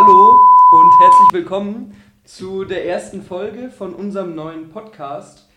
Hallo und herzlich willkommen zu der ersten Folge von unserem neuen Podcast.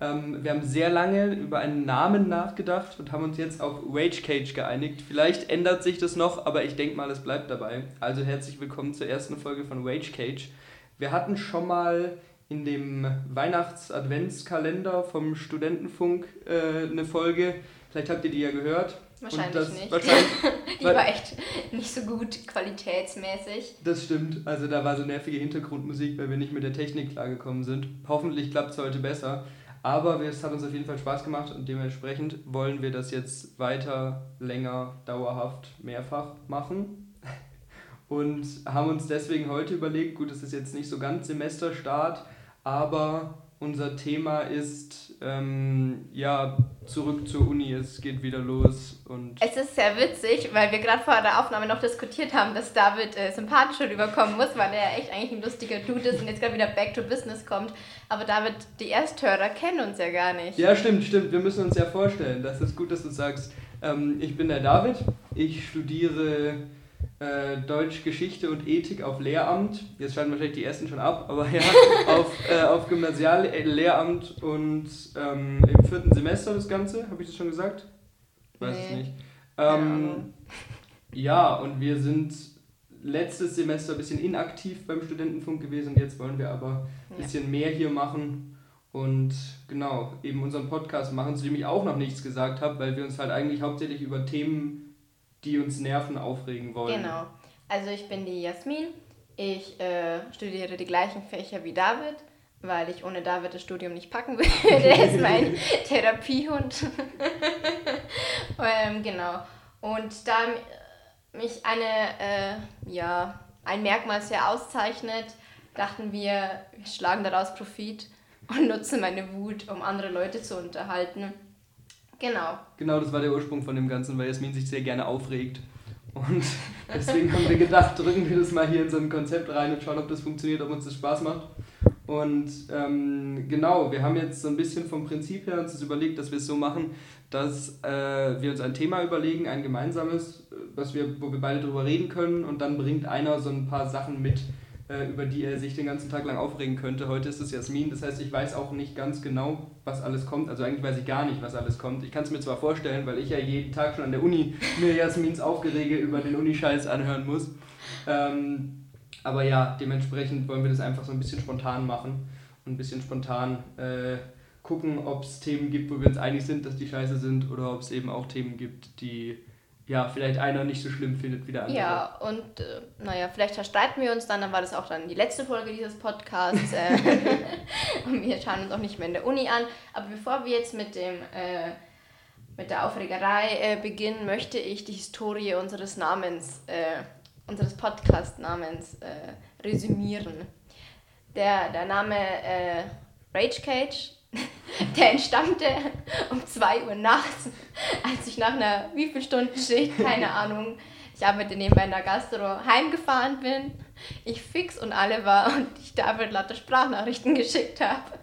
Ähm, wir haben sehr lange über einen Namen nachgedacht und haben uns jetzt auf Rage Cage geeinigt. Vielleicht ändert sich das noch, aber ich denke mal, es bleibt dabei. Also herzlich willkommen zur ersten Folge von Rage Cage. Wir hatten schon mal in dem Weihnachts-Adventskalender vom Studentenfunk äh, eine Folge. Vielleicht habt ihr die ja gehört. Wahrscheinlich nicht. Wahrscheinlich, die war echt nicht so gut qualitätsmäßig. Das stimmt. Also da war so nervige Hintergrundmusik, weil wir nicht mit der Technik klargekommen sind. Hoffentlich klappt es heute besser. Aber es hat uns auf jeden Fall Spaß gemacht und dementsprechend wollen wir das jetzt weiter, länger, dauerhaft, mehrfach machen. Und haben uns deswegen heute überlegt, gut, es ist jetzt nicht so ganz Semesterstart, aber unser Thema ist ähm, ja zurück zur Uni, es geht wieder los und. Es ist sehr witzig, weil wir gerade vor der Aufnahme noch diskutiert haben, dass David äh, sympathischer rüberkommen muss, weil er echt eigentlich ein lustiger Dude ist und jetzt gerade wieder back to business kommt. Aber David, die Ersthörer kennen uns ja gar nicht. Ja, stimmt, stimmt. Wir müssen uns ja vorstellen. Das ist gut, dass du sagst. Ähm, ich bin der David. Ich studiere äh, Deutsch, Geschichte und Ethik auf Lehramt. Jetzt schalten wahrscheinlich die ersten schon ab, aber ja, auf, äh, auf Gymnasiallehramt und ähm, im vierten Semester das Ganze. Habe ich das schon gesagt? Weiß nee. es nicht. Ähm, ja, und wir sind letztes Semester ein bisschen inaktiv beim Studentenfunk gewesen und jetzt wollen wir aber ein bisschen ja. mehr hier machen und genau, eben unseren Podcast machen, zu dem ich auch noch nichts gesagt habe, weil wir uns halt eigentlich hauptsächlich über Themen die uns Nerven aufregen wollen. Genau. Also ich bin die Jasmin. Ich äh, studiere die gleichen Fächer wie David, weil ich ohne David das Studium nicht packen würde. Der ist mein Therapiehund. ähm, genau. Und da mich eine, äh, ja, ein Merkmal sehr auszeichnet, dachten wir, wir schlagen daraus Profit und nutzen meine Wut, um andere Leute zu unterhalten. Genau. Genau, das war der Ursprung von dem Ganzen, weil Jasmin sich sehr gerne aufregt. Und deswegen haben wir gedacht, drücken wir das mal hier in so ein Konzept rein und schauen, ob das funktioniert, ob uns das Spaß macht. Und ähm, genau, wir haben jetzt so ein bisschen vom Prinzip her uns das überlegt, dass wir es so machen, dass äh, wir uns ein Thema überlegen, ein gemeinsames, was wir, wo wir beide drüber reden können und dann bringt einer so ein paar Sachen mit, äh, über die er sich den ganzen Tag lang aufregen könnte. Heute ist es Jasmin, das heißt, ich weiß auch nicht ganz genau, was alles kommt. Also eigentlich weiß ich gar nicht, was alles kommt. Ich kann es mir zwar vorstellen, weil ich ja jeden Tag schon an der Uni mir Jasmins Aufgerege über den Unischeiß anhören muss. Ähm, aber ja, dementsprechend wollen wir das einfach so ein bisschen spontan machen und ein bisschen spontan äh, gucken, ob es Themen gibt, wo wir uns einig sind, dass die scheiße sind oder ob es eben auch Themen gibt, die ja, vielleicht einer nicht so schlimm findet wie der andere. Ja, und äh, naja, vielleicht verstreiten wir uns dann, dann war das auch dann die letzte Folge dieses Podcasts. Äh, und wir schauen uns auch nicht mehr in der Uni an. Aber bevor wir jetzt mit dem äh, mit der Aufregerei äh, beginnen, möchte ich die Historie unseres Namens, äh, unseres Podcast-Namens äh, resümieren. Der, der Name Rage Cage der entstammte um 2 Uhr nachts, als ich nach einer wie viel Stunden Schicht, keine Ahnung, ich arbeite nebenbei in der Gastro, heimgefahren bin, ich fix und alle war und ich David lauter Sprachnachrichten geschickt habe.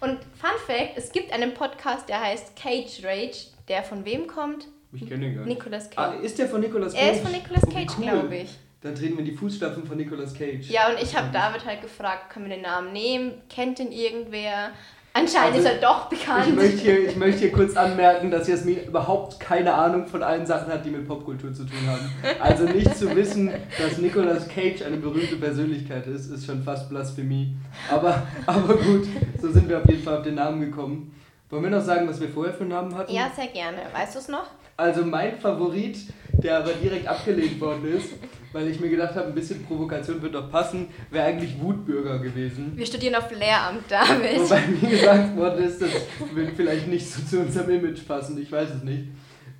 Und Fun Fact, es gibt einen Podcast, der heißt Cage Rage, der von wem kommt? Ich kenne ihn gar nicht. Nicolas Cage. Ah, ist der von Nicolas Cage? Er ist von Nicolas Cage, oh, cool. glaube ich. Dann treten wir in die Fußstapfen von Nicolas Cage. Ja, und ich habe David halt gefragt, können wir den Namen nehmen? Kennt ihn irgendwer? Anscheinend also, ist er doch bekannt. Ich möchte, hier, ich möchte hier kurz anmerken, dass Jasmin überhaupt keine Ahnung von allen Sachen hat, die mit Popkultur zu tun haben. Also nicht zu wissen, dass Nicolas Cage eine berühmte Persönlichkeit ist, ist schon fast Blasphemie. Aber, aber gut, so sind wir auf jeden Fall auf den Namen gekommen. Wollen wir noch sagen, was wir vorher für einen Namen hatten? Ja, sehr gerne. Weißt du es noch? Also mein Favorit, der aber direkt abgelehnt worden ist, weil ich mir gedacht habe, ein bisschen Provokation wird doch passen, wäre eigentlich Wutbürger gewesen. Wir studieren auf Lehramt, David. Wobei mir gesagt worden ist, das wird vielleicht nicht so zu unserem Image passen, ich weiß es nicht.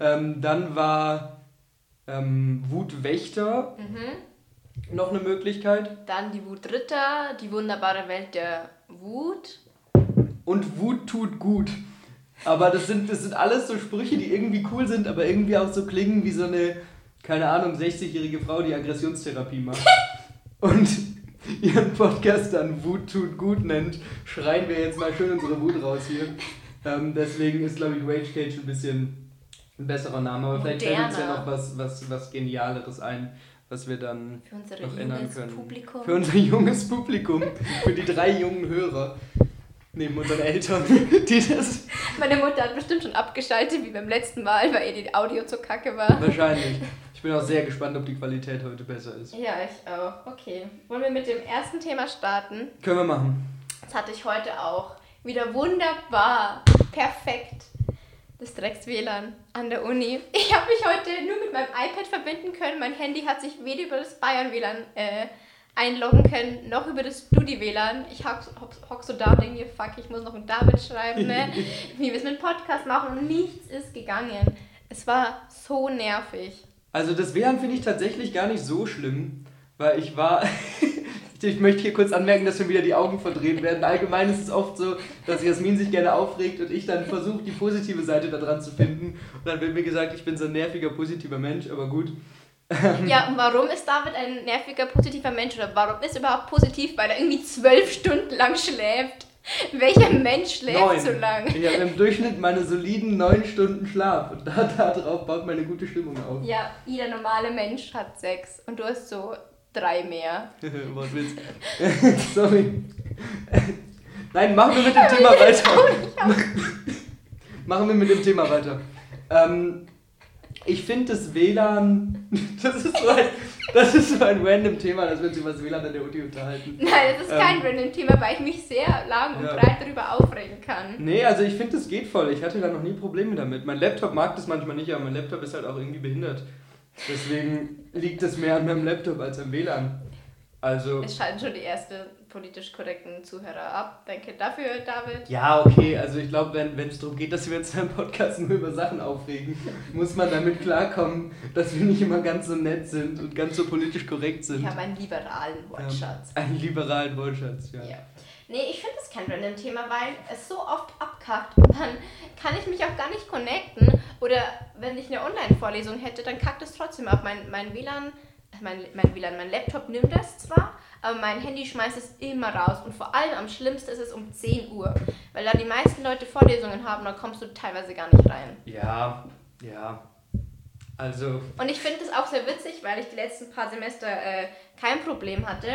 Ähm, dann war ähm, Wutwächter mhm. noch eine Möglichkeit. Dann die Wutritter, die wunderbare Welt der Wut. Und Wut tut gut. Aber das sind, das sind alles so Sprüche, die irgendwie cool sind, aber irgendwie auch so klingen wie so eine keine Ahnung, 60-jährige Frau, die Aggressionstherapie macht und ihren Podcast dann Wut tut gut nennt, schreien wir jetzt mal schön unsere Wut raus hier. Ähm, deswegen ist, glaube ich, Rage Cage ein bisschen ein besserer Name, aber vielleicht fällt uns ja noch was, was, was Genialeres ein. was wir dann noch ändern können. Publikum. Für unser junges Publikum, für die drei jungen Hörer. Neben unseren Eltern, die das Meine Mutter hat bestimmt schon abgeschaltet, wie beim letzten Mal, weil ihr die Audio zu kacke war. wahrscheinlich. Ich bin auch sehr gespannt, ob die Qualität heute besser ist. Ja, ich auch. Okay. Wollen wir mit dem ersten Thema starten? Können wir machen. Das hatte ich heute auch. Wieder wunderbar. Perfekt. Das Drecks-WLAN an der Uni. Ich habe mich heute nur mit meinem iPad verbinden können. Mein Handy hat sich weder über das Bayern-WLAN äh, einloggen können, noch über das Studi-WLAN. Ich hock, hock, so da und denke mir, fuck, ich muss noch mit David schreiben, ne? wie wir es mit Podcast machen und nichts ist gegangen. Es war so nervig. Also das WLAN finde ich tatsächlich gar nicht so schlimm, weil ich war... ich möchte hier kurz anmerken, dass schon wieder die Augen verdreht werden. Allgemein ist es oft so, dass Jasmin sich gerne aufregt und ich dann versuche, die positive Seite daran zu finden. Und dann wird mir gesagt, ich bin so ein nerviger, positiver Mensch, aber gut. Ja, und warum ist David ein nerviger, positiver Mensch? Oder warum ist er überhaupt positiv? Weil er irgendwie zwölf Stunden lang schläft. Welcher Mensch schläft Neun. so lang? Ich habe im Durchschnitt meine soliden neun Stunden Schlaf und da, darauf baut meine gute Stimmung auf. Ja, jeder normale Mensch hat sechs und du hast so drei mehr. Wortwitz. Sorry. Nein, machen wir mit dem Thema weiter. machen wir mit dem Thema weiter. Ähm, ich finde das WLAN, das ist, so ein, das ist so ein random Thema, dass wir uns über das WLAN an der Uni unterhalten. Nein, das ist kein Ähm. random Thema, weil ich mich sehr lang und Ja. breit darüber aufregen kann. Nee, also ich finde, das geht voll. Ich hatte da noch nie Probleme damit. Mein Laptop mag das manchmal nicht, aber mein Laptop ist halt auch irgendwie behindert. Deswegen liegt es mehr an meinem Laptop als am WLAN. Also. Es schalten schon die ersten politisch korrekten Zuhörer ab. Danke dafür, David. Ja, okay, also ich glaube, wenn es darum geht, dass wir uns beim Podcast nur über Sachen aufregen, muss man damit klarkommen, dass wir nicht immer ganz so nett sind und ganz so politisch korrekt sind. Ich habe einen liberalen Wortschatz. Ähm, einen liberalen Wortschatz, ja. Ja. Nee, ich finde das kein random Thema, weil es so oft abkackt und dann kann ich mich auch gar nicht connecten. Oder wenn ich eine Online-Vorlesung hätte, dann kackt es trotzdem ab. Mein, mein WLAN, mein, mein WLAN, mein Laptop nimmt das zwar, aber mein Handy schmeißt es immer raus. Und vor allem am schlimmsten ist es um 10 Uhr. Weil da die meisten Leute Vorlesungen haben, dann kommst du teilweise gar nicht rein. Ja, ja. Also, Und ich finde das auch sehr witzig, weil ich die letzten paar Semester äh, kein Problem hatte.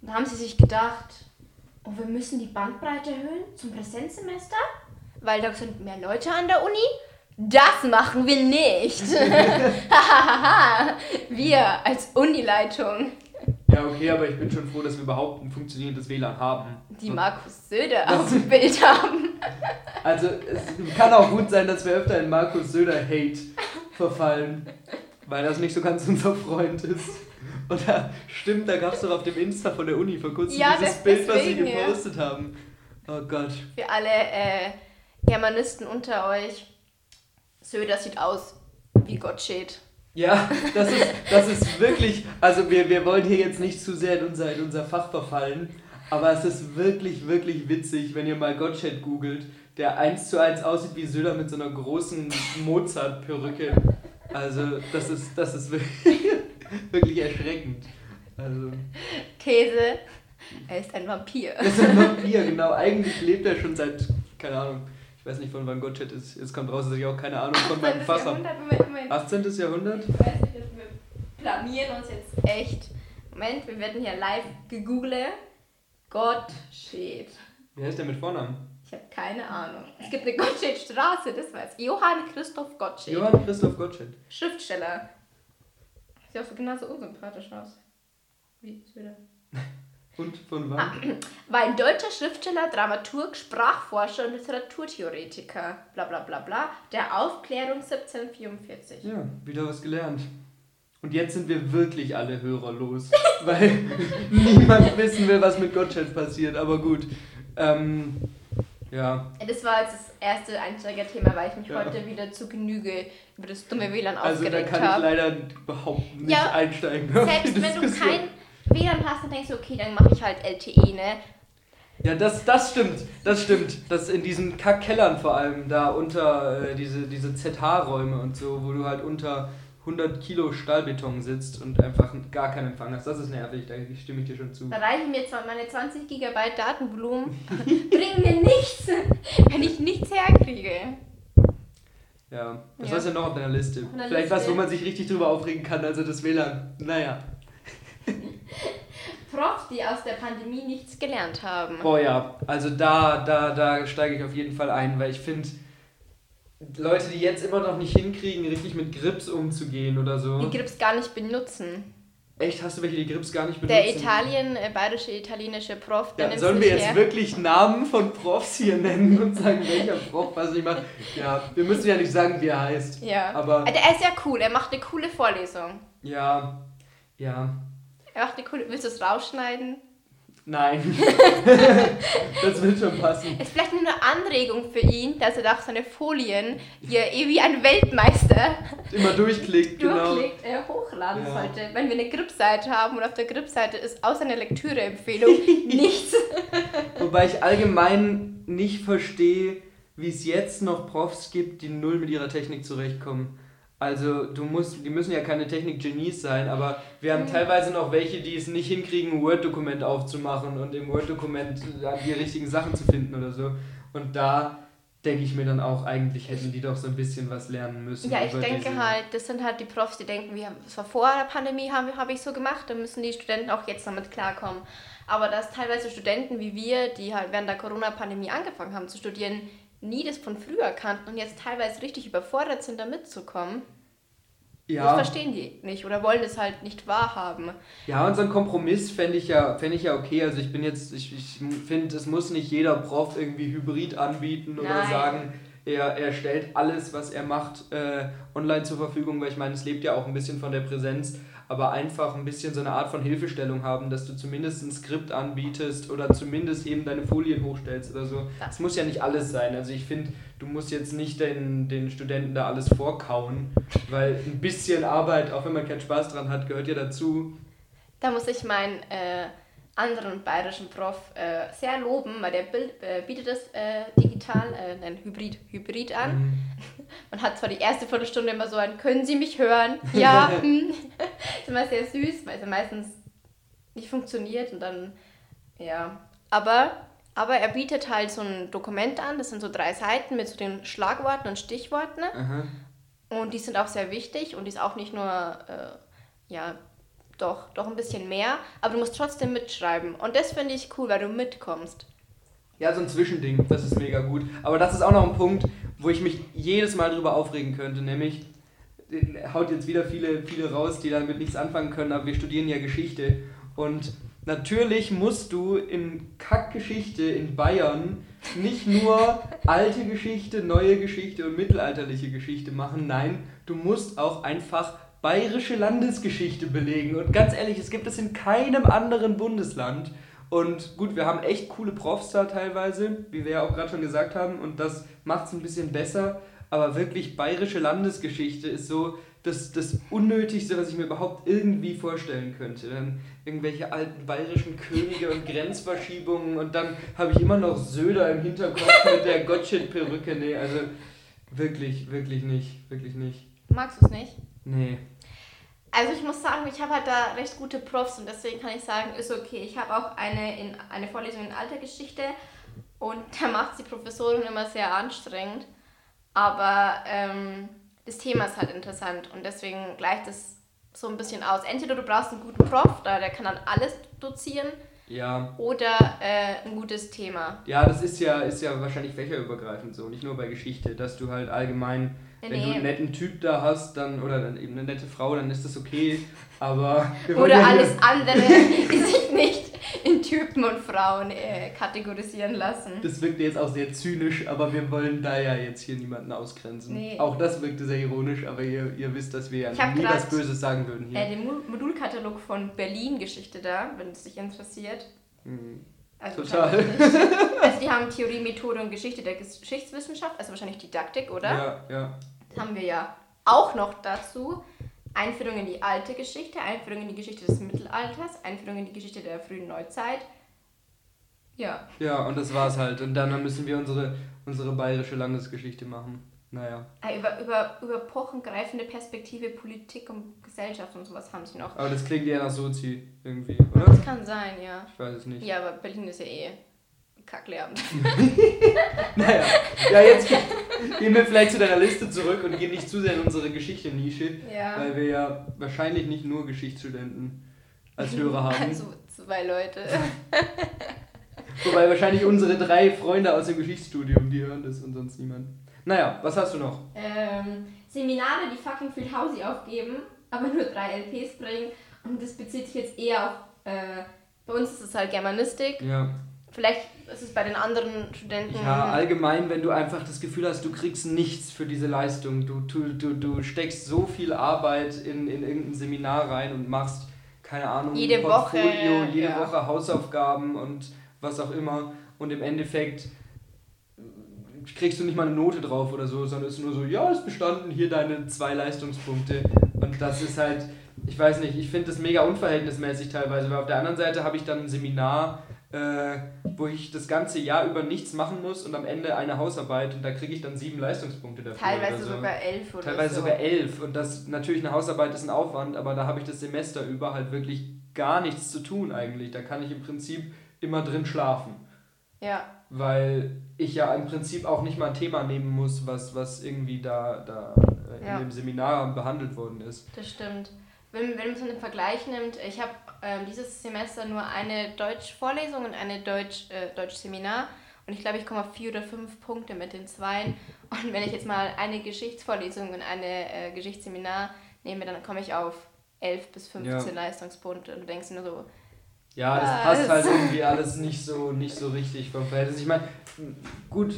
Und da haben sie sich gedacht, oh, wir müssen die Bandbreite erhöhen zum Präsenzsemester, weil da sind mehr Leute an der Uni. Das machen wir nicht. Wir als Unileitung, ja, okay, aber ich bin schon froh, dass wir überhaupt ein funktionierendes WLAN haben. die Markus Söder Das- auf dem Bild haben. Also, es kann auch gut sein, dass wir öfter in Markus Söder-Hate verfallen, weil das nicht so ganz unser Freund ist. Oder stimmt, da gab es doch auf dem Insta von der Uni vor kurzem Ja, dieses das- Bild, was sie deswegen, ja. gepostet haben. Oh Gott. Für alle äh, Germanisten unter euch, Söder sieht aus wie Gottsched. Ja, das ist, das ist wirklich, also wir, wir wollen hier jetzt nicht zu sehr in unser, in unser Fach verfallen, aber es ist wirklich, wirklich witzig, wenn ihr mal Gottsched googelt, der eins zu eins aussieht wie Söder mit so einer großen Mozart-Perücke. Also das ist, das ist wirklich, wirklich erschreckend. Also, These, er ist ein Vampir. das ist ein Vampir, genau. Eigentlich lebt er schon seit, keine Ahnung, ich weiß nicht von wann Gottsched ist. Jetzt kommt raus, dass ich auch keine Ahnung von meinem 18. Fach habe. Jahrhundert, Moment, Moment. 18. Jahrhundert? Ich weiß nicht, wir blamieren uns jetzt echt. Moment, wir werden hier live gegoogelt. Gottsched. Wie heißt der mit Vornamen? Ich habe keine Ahnung. Es gibt eine Gottschedstraße, das weiß ich. Johann Christoph Gottsched. Johann Christoph Gottsched. Schriftsteller. Sieht auch so genauso unsympathisch aus. Wie Söder. Und von wann? War ein deutscher Schriftsteller, Dramaturg, Sprachforscher und Literaturtheoretiker. Bla bla bla bla. Der Aufklärung 1744. Ja, wieder was gelernt. Und jetzt sind wir wirklich alle hörerlos, weil niemand wissen will, was mit Gottsched passiert. Aber gut. Ähm, ja, Das war jetzt das erste Einsteigerthema, weil ich mich Ja. heute wieder zu Genüge über das dumme WLAN also da aufgeregt kann ich habe. leider überhaupt nicht Ja, einsteigen. Selbst wenn du kein WLAN hast, dann denkst du, okay, dann mache ich halt LTE, ne? Ja, das, das stimmt, das stimmt. Das in diesen Kackkellern vor allem, da unter äh, diese, diese ZH-Räume und so, wo du halt unter 100 Kilo Stahlbeton sitzt und einfach gar keinen Empfang hast. Das ist nervig, da stimme ich dir schon zu. Da reichen mir zwar meine 20 GB Datenvolumen, bringen mir nichts, wenn ich nichts herkriege. Ja. Was Ja. hast du noch auf deiner Liste? Auf Vielleicht was, Liste- wo man sich richtig drüber aufregen kann, also das WLAN. Naja. Profs, die aus der Pandemie nichts gelernt haben. Boah ja, also da, da, da steige ich auf jeden Fall ein, weil ich finde, Leute, die jetzt immer noch nicht hinkriegen, richtig mit Grips umzugehen oder so. Die Grips gar nicht benutzen. Echt, hast du welche, die Grips gar nicht benutzen? Der Italien, äh, bayerische italienische Prof, der Ja, sollen wir jetzt her. wirklich Namen von Profs hier nennen und sagen, welcher Prof was nicht macht? Ja, wir müssen ja nicht sagen, wie er heißt. Ja. Aber Äh, Der ist ja cool, er macht eine coole Vorlesung. ja, ja, Er macht eine coole. Willst du es rausschneiden? nein. das wird schon passen. Ist vielleicht nur eine Anregung für ihn, dass er doch seine Folien hier eh wie ein Weltmeister Immer durchklickt, genau. durchklickt, äh, hochladen Ja. sollte. Wenn wir eine Grip-Seite haben und auf der Grip-Seite ist außer einer Lektüre-Empfehlung nichts. Wobei ich allgemein nicht verstehe, wie es jetzt noch Profs gibt, die null mit ihrer Technik zurechtkommen. Also du musst, die müssen ja keine Technik-Genies sein, aber wir haben teilweise noch welche, die es nicht hinkriegen, ein Word-Dokument aufzumachen und im Word-Dokument die richtigen Sachen zu finden oder so. Und da denke ich mir dann auch, eigentlich hätten die doch so ein bisschen was lernen müssen. Ja, ich denke halt, das sind halt die Profs, die denken, wir haben, das war vor der Pandemie, habe hab ich so gemacht, dann müssen die Studenten auch jetzt damit klarkommen. Aber dass teilweise Studenten wie wir, die halt während der Corona-Pandemie angefangen haben zu studieren, nie das von früher kannten und jetzt teilweise richtig überfordert sind, da mitzukommen, das Ja, verstehen die nicht oder wollen es halt nicht wahrhaben. Ja, und so ein Kompromiss fände ich, ja, fänd ich ja okay. Also ich bin jetzt, ich, ich finde, es muss nicht jeder Prof irgendwie Hybrid anbieten oder Nein. sagen, er, er stellt alles, was er macht, äh, online zur Verfügung, weil ich meine, es lebt ja auch ein bisschen von der Präsenz, aber einfach ein bisschen so eine Art von Hilfestellung haben, dass du zumindest ein Skript anbietest oder zumindest eben deine Folien hochstellst oder so. Es muss ja nicht alles sein. Also ich finde, du musst jetzt nicht den, den Studenten da alles vorkauen, weil ein bisschen Arbeit, auch wenn man keinen Spaß dran hat, gehört ja dazu. Da muss ich meinen äh, anderen bayerischen Prof äh, sehr loben, weil der Bild, äh, bietet das äh, digital, äh, nein, Hybrid, Hybrid an. Mhm. Man hat zwar die erste Viertelstunde immer so ein, können Sie mich hören? Ja. ist immer sehr süß, weil es ja meistens nicht funktioniert und dann, ja. Aber, aber er bietet halt so ein Dokument an, das sind so drei Seiten mit so den Schlagworten und Stichworten. Aha. Und die sind auch sehr wichtig und die ist auch nicht nur, äh, ja, doch, doch ein bisschen mehr, aber du musst trotzdem mitschreiben. Und das finde ich cool, weil du mitkommst. Ja, so ein Zwischending, das ist mega gut. Aber das ist auch noch ein Punkt, wo ich mich jedes Mal drüber aufregen könnte, nämlich äh, haut jetzt wieder viele, viele raus, die damit nichts anfangen können, aber wir studieren ja Geschichte. Und natürlich musst du in Kackgeschichte in Bayern nicht nur alte Geschichte, neue Geschichte und mittelalterliche Geschichte machen. Nein, du musst auch einfach bayerische Landesgeschichte belegen. Und ganz ehrlich, es gibt es in keinem anderen Bundesland. Und gut, wir haben echt coole Profs da teilweise, wie wir ja auch gerade schon gesagt haben, und das macht es ein bisschen besser. Aber wirklich bayerische Landesgeschichte ist so das, das Unnötigste, was ich mir überhaupt irgendwie vorstellen könnte. Dann irgendwelche alten bayerischen Könige und Grenzverschiebungen und dann habe ich immer noch Söder im Hinterkopf mit der Gottschild-Perücke. Nee, also wirklich, wirklich nicht, wirklich nicht. Magst du es nicht? Nee. Also ich muss sagen, ich habe halt da recht gute Profs und deswegen kann ich sagen, ist okay. Ich habe auch eine, in, eine Vorlesung in alter Geschichte und da macht die Professorin immer sehr anstrengend. Aber ähm, das Thema ist halt interessant und deswegen gleicht es so ein bisschen aus. Entweder du brauchst einen guten Prof, da der kann dann alles dozieren, Ja, oder äh, ein gutes Thema. Ja, das ist ja, ist ja wahrscheinlich fächerübergreifend so, nicht nur bei Geschichte, dass du halt allgemein, Nee, wenn du nee. einen netten Typ da hast, dann oder dann eben eine nette Frau, dann ist das okay. Aber Oder alles andere, die sich nicht in Typen und Frauen äh, kategorisieren lassen. Das wirkte jetzt auch sehr zynisch, aber wir wollen da ja jetzt hier niemanden ausgrenzen. Nee. Auch das wirkte sehr ironisch, aber ihr, ihr wisst, dass wir ja nie was Böses sagen würden hier. Äh, den Mo- Modulkatalog von Berlin-Geschichte da, wenn es dich interessiert. Mhm. Also Total. Also die haben Theorie, Methode und Geschichte der Geschichtswissenschaft, also wahrscheinlich Didaktik, oder? Ja, ja. Haben wir ja auch noch dazu. Einführung in die alte Geschichte, Einführung in die Geschichte des Mittelalters, Einführung in die Geschichte der frühen Neuzeit. Ja. Ja, und das war's halt. Und dann müssen wir unsere, unsere bayerische Landesgeschichte machen. Naja. Äh, Über, über, über epochengreifende Perspektive, Politik und Gesellschaft und sowas haben sie noch. Aber das klingt eher nach Sozi irgendwie, oder? Das kann sein, ja. Ich weiß es nicht. Ja, aber Berlin ist ja eh Kacklehramt. naja, ja, jetzt gehen wir vielleicht zu deiner Liste zurück und gehen nicht zu sehr in unsere Geschichte-Nische, Ja. weil wir ja wahrscheinlich nicht nur Geschichtsstudenten als Hörer haben. Also zwei Leute. Wobei wahrscheinlich unsere drei Freunde aus dem Geschichtsstudium, die hören das und sonst niemand. Naja, was hast du noch? ähm, Seminare, die fucking viel Hausi aufgeben, aber nur drei LPs bringen. Und das bezieht sich jetzt eher auf. Äh, bei uns ist es halt Germanistik. Ja. Vielleicht ist es bei den anderen Studenten. Ja, allgemein, wenn du einfach das Gefühl hast, du kriegst nichts für diese Leistung. Du, du, du, du steckst so viel Arbeit in, in irgendein Seminar rein und machst, keine Ahnung, Jede ein Woche, jede ja. Woche Hausaufgaben und was auch immer. Und im Endeffekt kriegst du nicht mal eine Note drauf oder so, sondern es ist nur so, ja, ist bestanden, hier deine zwei Leistungspunkte. Und das ist halt, ich weiß nicht, ich finde das mega unverhältnismäßig teilweise, weil auf der anderen Seite habe ich dann ein Seminar, äh, wo ich das ganze Jahr über nichts machen muss und am Ende eine Hausarbeit und da kriege ich dann sieben Leistungspunkte dafür. Teilweise oder so. sogar elf oder Teilweise so. sogar elf. Und das natürlich eine Hausarbeit ist ein Aufwand, aber da habe ich das Semester über halt wirklich gar nichts zu tun eigentlich. Da kann ich im Prinzip immer drin schlafen. Ja, Weil ich ja im Prinzip auch nicht mal ein Thema nehmen muss, was, was irgendwie da, da äh, Ja. in dem Seminar behandelt worden ist. das stimmt. Wenn, wenn man so einen Vergleich nimmt, ich habe ähm, dieses Semester nur eine Deutsch-Vorlesung und eine Deutsch, äh, Deutsch-Seminar und ich glaube, ich komme auf vier oder fünf Punkte mit den Zweien. Und wenn ich jetzt mal eine Geschichtsvorlesung und eine äh, Geschichtsseminar nehme, dann komme ich auf 11 bis 15 Leistungspunkte und du denkst nur so, Ja, das passt halt irgendwie alles nicht so, nicht so richtig vom Verhältnis. Ich meine, gut,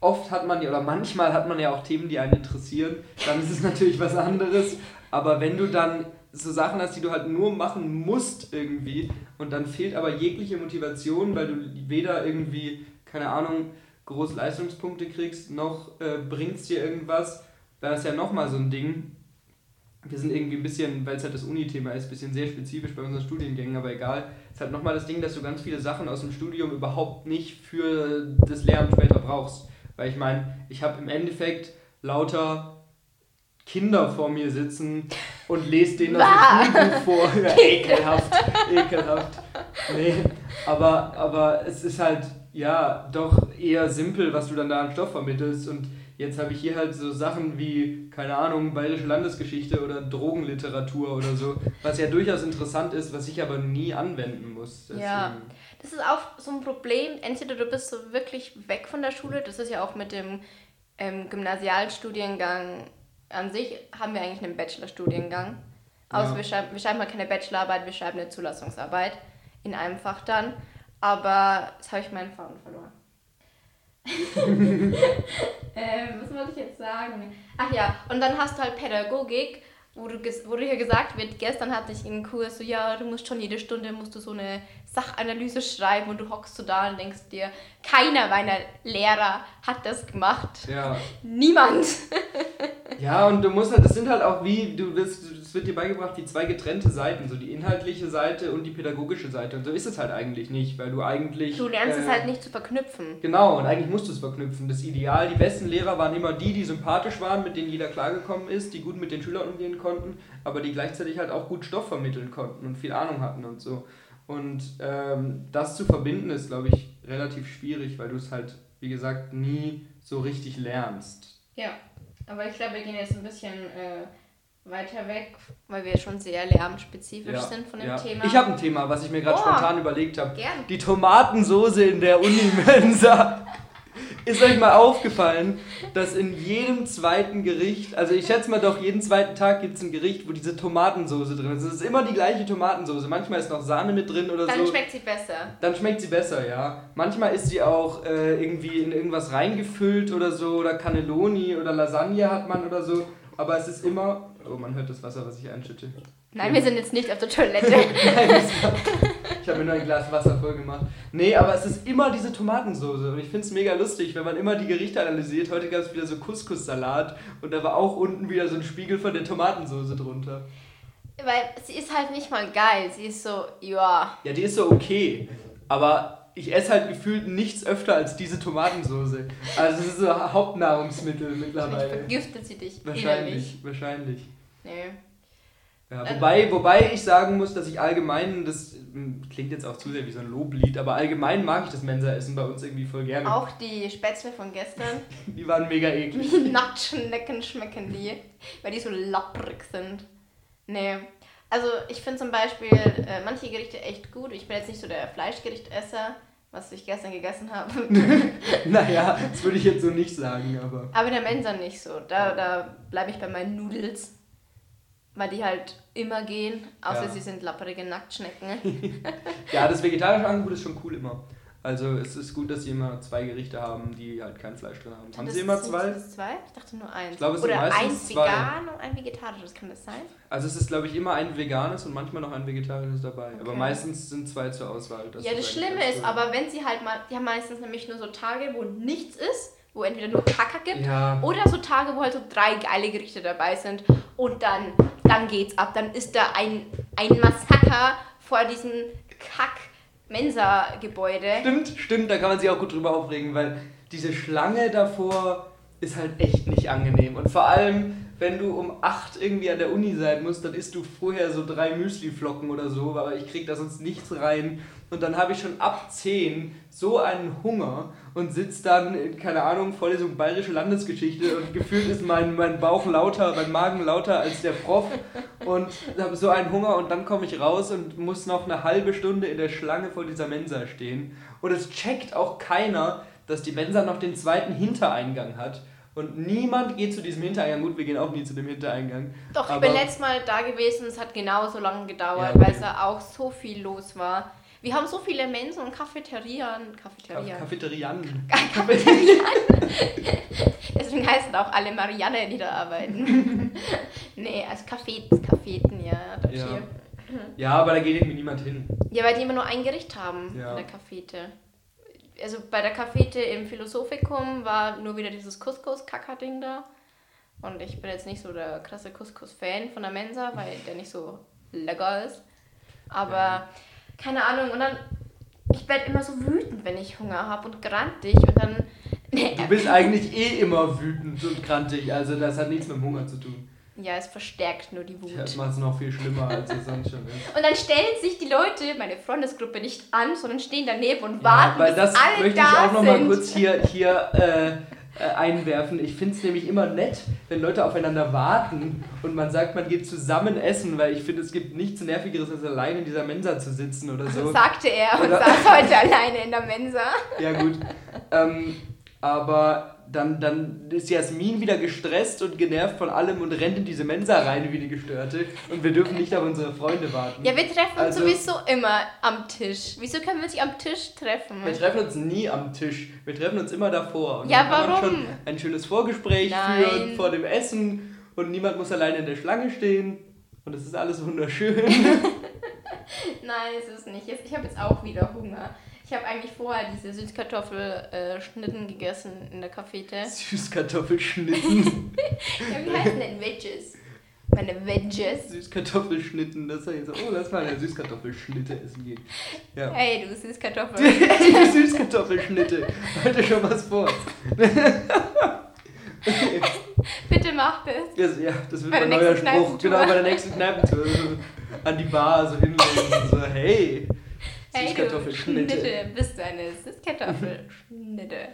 oft hat man ja, oder manchmal hat man ja auch Themen, die einen interessieren, dann ist es natürlich was anderes. Aber wenn du dann so Sachen hast, die du halt nur machen musst irgendwie und dann fehlt aber jegliche Motivation, weil du weder irgendwie, keine Ahnung, groß Leistungspunkte kriegst, noch äh, bringt es dir irgendwas, da ist ja nochmal so ein Ding. Wir sind irgendwie ein bisschen, weil es halt das Uni-Thema ist, ein bisschen sehr spezifisch bei unseren Studiengängen, aber egal. Es ist halt nochmal das Ding, dass du ganz viele Sachen aus dem Studium überhaupt nicht für das Lernen später brauchst. Weil ich meine, ich habe im Endeffekt lauter Kinder vor mir sitzen und lese denen das Bah. Schulbuch vor. Ja, ekelhaft, ekelhaft. Nee, aber, aber es ist halt, ja, doch eher simpel, was du dann da an Stoff vermittelst. Und jetzt habe ich hier halt so Sachen wie, keine Ahnung, bayerische Landesgeschichte oder Drogenliteratur oder so, was ja durchaus interessant ist, was ich aber nie anwenden muss. Ja. Das ist auch so ein Problem. Entweder du bist so wirklich weg von der Schule, das ist ja auch mit dem ähm, Gymnasialstudiengang an sich, haben wir eigentlich einen Bachelorstudiengang. Außer Ja. wir, schreiben, wir schreiben halt keine Bachelorarbeit, wir schreiben eine Zulassungsarbeit in einem Fach dann. Aber jetzt habe ich meinen Faden verloren. ähm, was wollte ich jetzt sagen? Ach ja, und dann hast du halt Pädagogik, wo, du wo dir hier gesagt wird, gestern hatte ich einen Kurs, so ja, du musst schon jede Stunde musst du so eine Sachanalyse schreiben und du hockst so da und denkst dir, keiner meiner Lehrer hat das gemacht. Ja. Niemand. Ja, und du musst halt, das sind halt auch wie, du wirst, es wird dir beigebracht, die zwei getrennte Seiten, so die inhaltliche Seite und die pädagogische Seite. Und so ist es halt eigentlich nicht, weil du eigentlich. Du lernst es äh, halt nicht zu verknüpfen. Genau, und eigentlich musst du es verknüpfen. Das Ideal, die besten Lehrer waren immer die, die sympathisch waren, mit denen jeder klargekommen ist, die gut mit den Schülern umgehen konnten, aber die gleichzeitig halt auch gut Stoff vermitteln konnten und viel Ahnung hatten und so. Und ähm, das zu verbinden ist, glaube ich, relativ schwierig, weil du es halt, wie gesagt, nie so richtig lernst. Ja, aber ich glaube, wir gehen jetzt ein bisschen äh, weiter weg, weil wir schon sehr lärmspezifisch sind von dem ja. Thema. Ich habe ein Thema, was ich mir gerade Oh. spontan überlegt habe. Die Tomatensoße in der Uni-Mensa. Ist euch mal aufgefallen, dass in jedem zweiten Gericht, also ich schätze mal doch, jeden zweiten Tag gibt es ein Gericht, wo diese Tomatensoße drin ist. Es ist immer die gleiche Tomatensoße. Manchmal ist noch Sahne mit drin oder Dann so. schmeckt sie besser. Dann schmeckt sie besser, ja. Manchmal ist sie auch äh, irgendwie in irgendwas reingefüllt oder so. Oder Cannelloni oder Lasagne hat man oder so. Aber es ist immer. Oh, man hört das Wasser, was ich einschütte. Nein, wir sind jetzt nicht auf der Toilette. Nein, ich habe mir nur ein Glas Wasser voll gemacht. Nee, aber es ist immer diese Tomatensoße und ich finde es mega lustig, wenn man immer die Gerichte analysiert. Heute gab es wieder so Couscous-Salat und da war auch unten wieder so ein Spiegel von der Tomatensoße drunter. Weil sie ist halt nicht mal geil. Sie ist so, ja. Ja, die ist so okay, aber ich esse halt gefühlt nichts öfter als diese Tomatensoße. Also es ist so Hauptnahrungsmittel Vielleicht mittlerweile. vergiftet sie dich innerlich. Wahrscheinlich, wahrscheinlich. Nee. Ja, wobei, wobei ich sagen muss, dass ich allgemein, das hm, klingt jetzt auch zu sehr wie so ein Loblied, aber allgemein mag ich das Mensa-Essen bei uns irgendwie voll gerne. Auch die Spätzle von gestern. Die waren mega eklig. Nacktschnecken schmecken die, weil die so lapprig sind. Nee. Also ich finde zum Beispiel äh, manche Gerichte echt gut. Ich bin jetzt nicht so der Fleischgerichtesser, was ich gestern gegessen habe. naja, das würde ich jetzt so nicht sagen, aber. Aber der Mensa nicht so. Da, da bleibe ich bei meinen Nudels. Weil die halt immer gehen, außer Ja. sie sind lapprige Nacktschnecken. Ja, das vegetarische Angebot ist schon cool immer. Also es ist gut, dass sie immer zwei Gerichte haben, die halt kein Fleisch drin haben. Haben Das sie immer sind- zwei? sind das zwei? Ich dachte nur eins. Ich glaube, es sind Oder meistens eins zwei. vegan und ein vegetarisches, kann das sein? Also es ist, glaube ich, immer ein veganes und manchmal noch ein vegetarisches dabei. Aber Okay. meistens sind zwei zur Auswahl. dass ja, das Schlimme ist aber, wenn sie halt mal, die haben meistens nämlich nur so Tage, wo nichts ist, wo entweder nur Kacker gibt Ja, Oder so Tage, wo halt so drei geile Gerichte dabei sind und dann, dann geht's ab. Dann ist da ein, ein Massaker vor diesem Kack-Mensa-Gebäude. stimmt, stimmt, da kann man sich auch gut drüber aufregen, weil diese Schlange davor ist halt echt nicht angenehm. Und vor allem, wenn du um 8 irgendwie an der Uni sein musst, dann isst du vorher so drei Müsliflocken oder so, aber ich krieg da sonst nichts rein. Und dann habe ich schon ab 10 so einen Hunger und sitz dann, in, keine Ahnung, Vorlesung Bayerische Landesgeschichte und gefühlt ist mein, mein Bauch lauter, mein Magen lauter als der Prof und habe so einen Hunger und dann komme ich raus und muss noch eine halbe Stunde in der Schlange vor dieser Mensa stehen. Und es checkt auch keiner, dass die Mensa noch den zweiten Hintereingang hat. Und niemand geht zu diesem Hintereingang. Gut, wir gehen auch nie zu dem Hintereingang. Doch, ich bin letztes Mal da gewesen, es hat genauso lange gedauert, Ja, okay. weil es da auch so viel los war. Wir haben so viele Mensen und Cafeterien. Cafeterien. Cafeterianen. Cafeterien. Deswegen heißen auch alle Marianne, die da arbeiten. nee, also Cafeten, Cafeten, ja. Ja. hier. Ja, aber da geht irgendwie niemand hin. Ja, weil die immer nur ein Gericht haben Ja. in der Cafete. Also bei der Cafete im Philosophikum war nur wieder dieses Couscous-Kacker-Ding da. Und ich bin jetzt nicht so der krasse Couscous-Fan von der Mensa, weil der nicht so lecker ist. Aber keine Ahnung, und dann, ich werde immer so wütend, wenn ich Hunger habe und grantig und dann. Du bist eigentlich eh immer wütend und krantig. Also das hat nichts mit dem Hunger zu tun. Ja, es verstärkt nur die Wut. Das macht es noch viel schlimmer, als es sonst schon ist. Und dann stellen sich die Leute, meine Freundesgruppe, nicht an, sondern stehen daneben und Ja, warten, weil bis das alle möchte ich da auch noch mal sind. kurz hier, hier äh, äh, einwerfen. Ich finde es nämlich immer nett, wenn Leute aufeinander warten und man sagt, man geht zusammen essen, weil ich finde, es gibt nichts Nervigeres, als allein in dieser Mensa zu sitzen oder so. Sagte er und Oder- saß heute alleine in der Mensa. Ja, gut. Ähm, aber dann, dann ist Jasmin wieder gestresst und genervt von allem und rennt in diese Mensa rein wie die Gestörte und wir dürfen nicht auf unsere Freunde warten. Ja, wir treffen uns Also- sowieso immer am Tisch. Wieso können wir uns nicht am Tisch treffen? Wir treffen uns nie am Tisch. Wir treffen uns immer davor. Und Ja, dann kann man warum? schon ein schönes Vorgespräch Nein. führen vor dem Essen und niemand muss alleine in der Schlange stehen. Und es ist alles wunderschön. Nein, es ist nicht. Ich habe jetzt auch wieder Hunger. Ich habe eigentlich vorher diese Süßkartoffelschnitten gegessen in der Cafete. Süßkartoffelschnitten. Ja, wie heißen denn Wedges? Meine Wedges. Süßkartoffelschnitten. Das heißt so, oh, lass mal eine Süßkartoffelschnitte essen gehen. Ja. Hey, du Süßkartoffel. Die Süßkartoffelschnitte. Halte schon was vor. Bitte mach das. Das, ja, das wird mein neuer Spruch. Genau, bei der nächsten Kneipentour. So an die Bar so hinlegen und so, hey. Hey, Süßkartoffelschnitte. Schnitte. Bist du eine Süßkartoffelschnitte?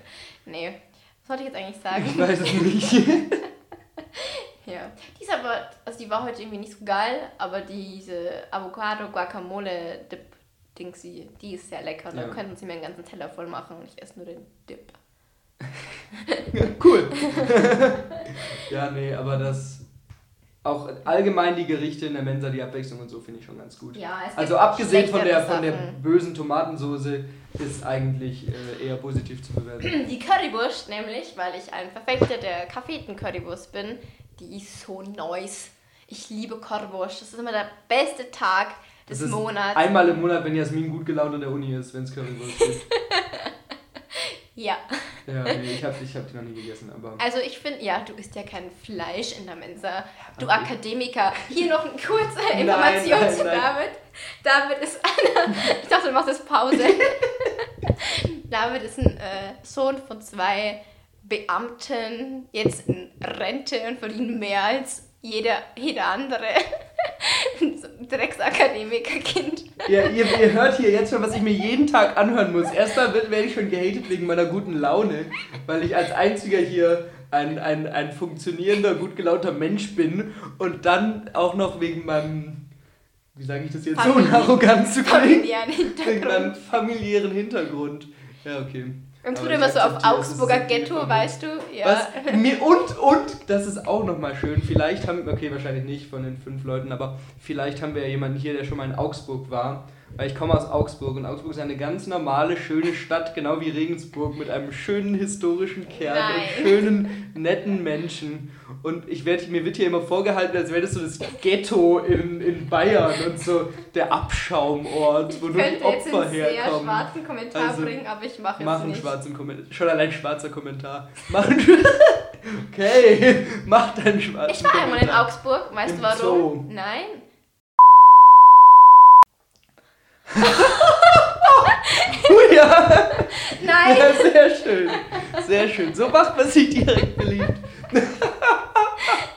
Nee. Was wollte ich jetzt eigentlich sagen? Ich weiß es nicht. Ja. Die ist aber, also die war heute irgendwie nicht so geil, aber diese Avocado Guacamole Dip Dingsy, die ist sehr lecker. Da Ja. könnten sie mir einen ganzen Teller voll machen und ich esse nur den Dip. cool. ja, nee, aber das. Auch allgemein die Gerichte in der Mensa, die Abwechslung und so finde ich schon ganz gut. Ja, es gibt Also abgesehen von der, von der bösen Tomatensoße ist eigentlich äh, eher positiv zu bewerten. Die Currywurst nämlich, weil ich ein Verfechter der Kaffeeten-Currywurst bin, die ist so nice. Ich liebe Currywurst. Das ist immer der beste Tag des Das ist Monats. Einmal im Monat, wenn Jasmin gut gelaunt an der Uni ist, wenn es Currywurst gibt. Ja. Ja, nee, ich habe ich hab die noch nie gegessen, aber. Also ich finde, ja, du isst ja kein Fleisch in der Mensa. Du okay. Akademiker. Hier noch eine kurze Information nein, zu nein. David. David ist einer. Ich dachte, du machst jetzt Pause. David ist ein äh, Sohn von zwei Beamten, jetzt in Rente und verdient mehr als jeder, jeder andere. Drecksakademikerkind. Ja, ihr, ihr hört hier jetzt schon, was ich mir jeden Tag anhören muss. Erstmal werde ich schon gehatet wegen meiner guten Laune, weil ich als einziger hier ein, ein, ein funktionierender, gut gelaunter Mensch bin und dann auch noch wegen meinem, wie sage ich das jetzt, so arrogant zu klingen, wegen meinem familiären Hintergrund. Ja, okay. Und tut immer so auf Augsburger Ghetto, weißt du? Ja. Und, und, das ist auch nochmal schön, vielleicht haben, okay, wahrscheinlich nicht von den fünf Leuten, aber vielleicht haben wir ja jemanden hier, der schon mal in Augsburg war weil ich komme aus Augsburg und Augsburg ist eine ganz normale, schöne Stadt, genau wie Regensburg, mit einem schönen historischen Kern Nein. und schönen, netten Menschen. Und ich werd, mir wird hier immer vorgehalten, als wäre das so das Ghetto in, in Bayern und so der Abschaumort, wo ich nur die Opfer herkommen. Ich könnte jetzt einen sehr schwarzen Kommentar also, bringen, aber ich mache es mach nicht. schwarzen Kommentar. Schon allein schwarzer Kommentar. Mach Okay, mach deinen schwarzen Ich war einmal in Augsburg, weißt du warum? Zoo. Nein, oh ja! Nein! Ja, sehr schön. Sehr schön. So macht man sich direkt beliebt.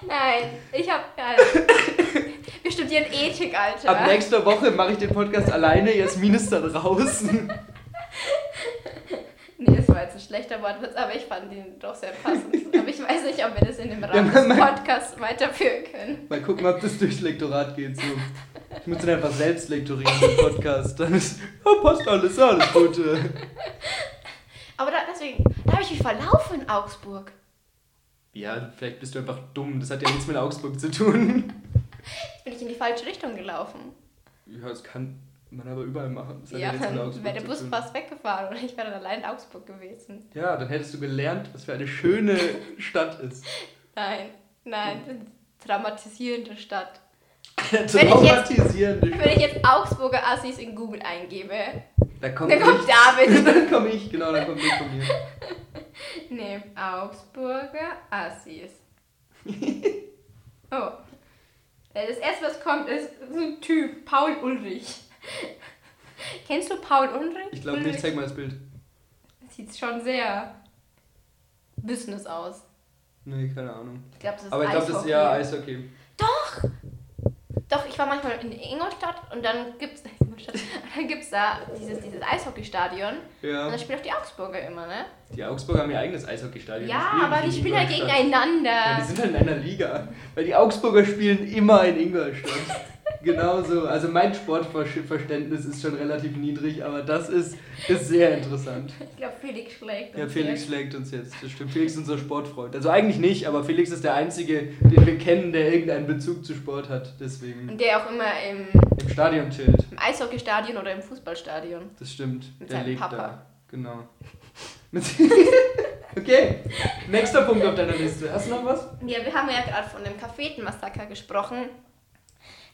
Nein, ich hab. Ja, wir studieren Ethik, Alter. Ab nächster Woche mache ich den Podcast alleine, Jasmin ist da draußen. War jetzt ein schlechter Wortwitz, aber ich fand ihn doch sehr passend. aber ich weiß nicht, ob wir das in dem Rahmen ja, des Podcasts weiterführen können. Mal gucken, ob das durchs Lektorat geht. So. Ich muss dann einfach selbst lektorieren im Podcast. Dann ist, ja, passt alles, alles gut. Aber da, deswegen, da habe ich mich verlaufen in Augsburg. Ja, vielleicht bist du einfach dumm. Das hat ja nichts mit Augsburg zu tun. Jetzt bin ich in die falsche Richtung gelaufen. Ja, das kann man aber überall machen. Das ja, dann wäre der Bus fast weggefahren und ich wäre dann allein in Augsburg gewesen. Ja, dann hättest du gelernt, was für eine schöne Stadt ist. Nein, nein, eine traumatisierende Stadt. Traumatisierende wenn, wenn ich jetzt Augsburger Assis in Google eingebe, da kommt, dann kommt David. dann komme ich, genau, dann kommt ich von mir. Nee, Augsburger Assis. oh. Das erste, was kommt, ist so ein Typ, Paul Ulrich. Kennst du Paul Ulrich? Ich glaube nicht, zeig mal das Bild. Sieht schon sehr Business aus. Nee, keine Ahnung. Ich glaube, das ist Aber ich glaube, das ist eher Eishockey. Doch! Doch, ich war manchmal in Ingolstadt und dann gibt's, dann gibt's da dieses, dieses Eishockeystadion. Ja. Und da spielen auch die Augsburger immer, ne? Die Augsburger haben ihr eigenes Eishockeystadion. Ja, aber die spielen halt gegeneinander. Ja, die sind halt in einer Liga. Weil die Augsburger spielen immer in Ingolstadt. Genau so. Also mein Sportverständnis ist schon relativ niedrig, aber das ist, ist sehr interessant. Ich glaube, Felix schlägt uns Ja, Felix jetzt. schlägt uns jetzt. Das stimmt. Felix ist unser Sportfreund. Also eigentlich nicht, aber Felix ist der Einzige, den wir kennen, der irgendeinen Bezug zu Sport hat. Deswegen. Und der auch immer im, im Stadion chillt. Im Eishockeystadion oder im Fußballstadion. Das stimmt. Mit der lebt Papa. da. Genau. okay, nächster Punkt auf deiner Liste. Hast du noch was? Ja, wir haben ja gerade von dem Kaffeetenmassaker gesprochen.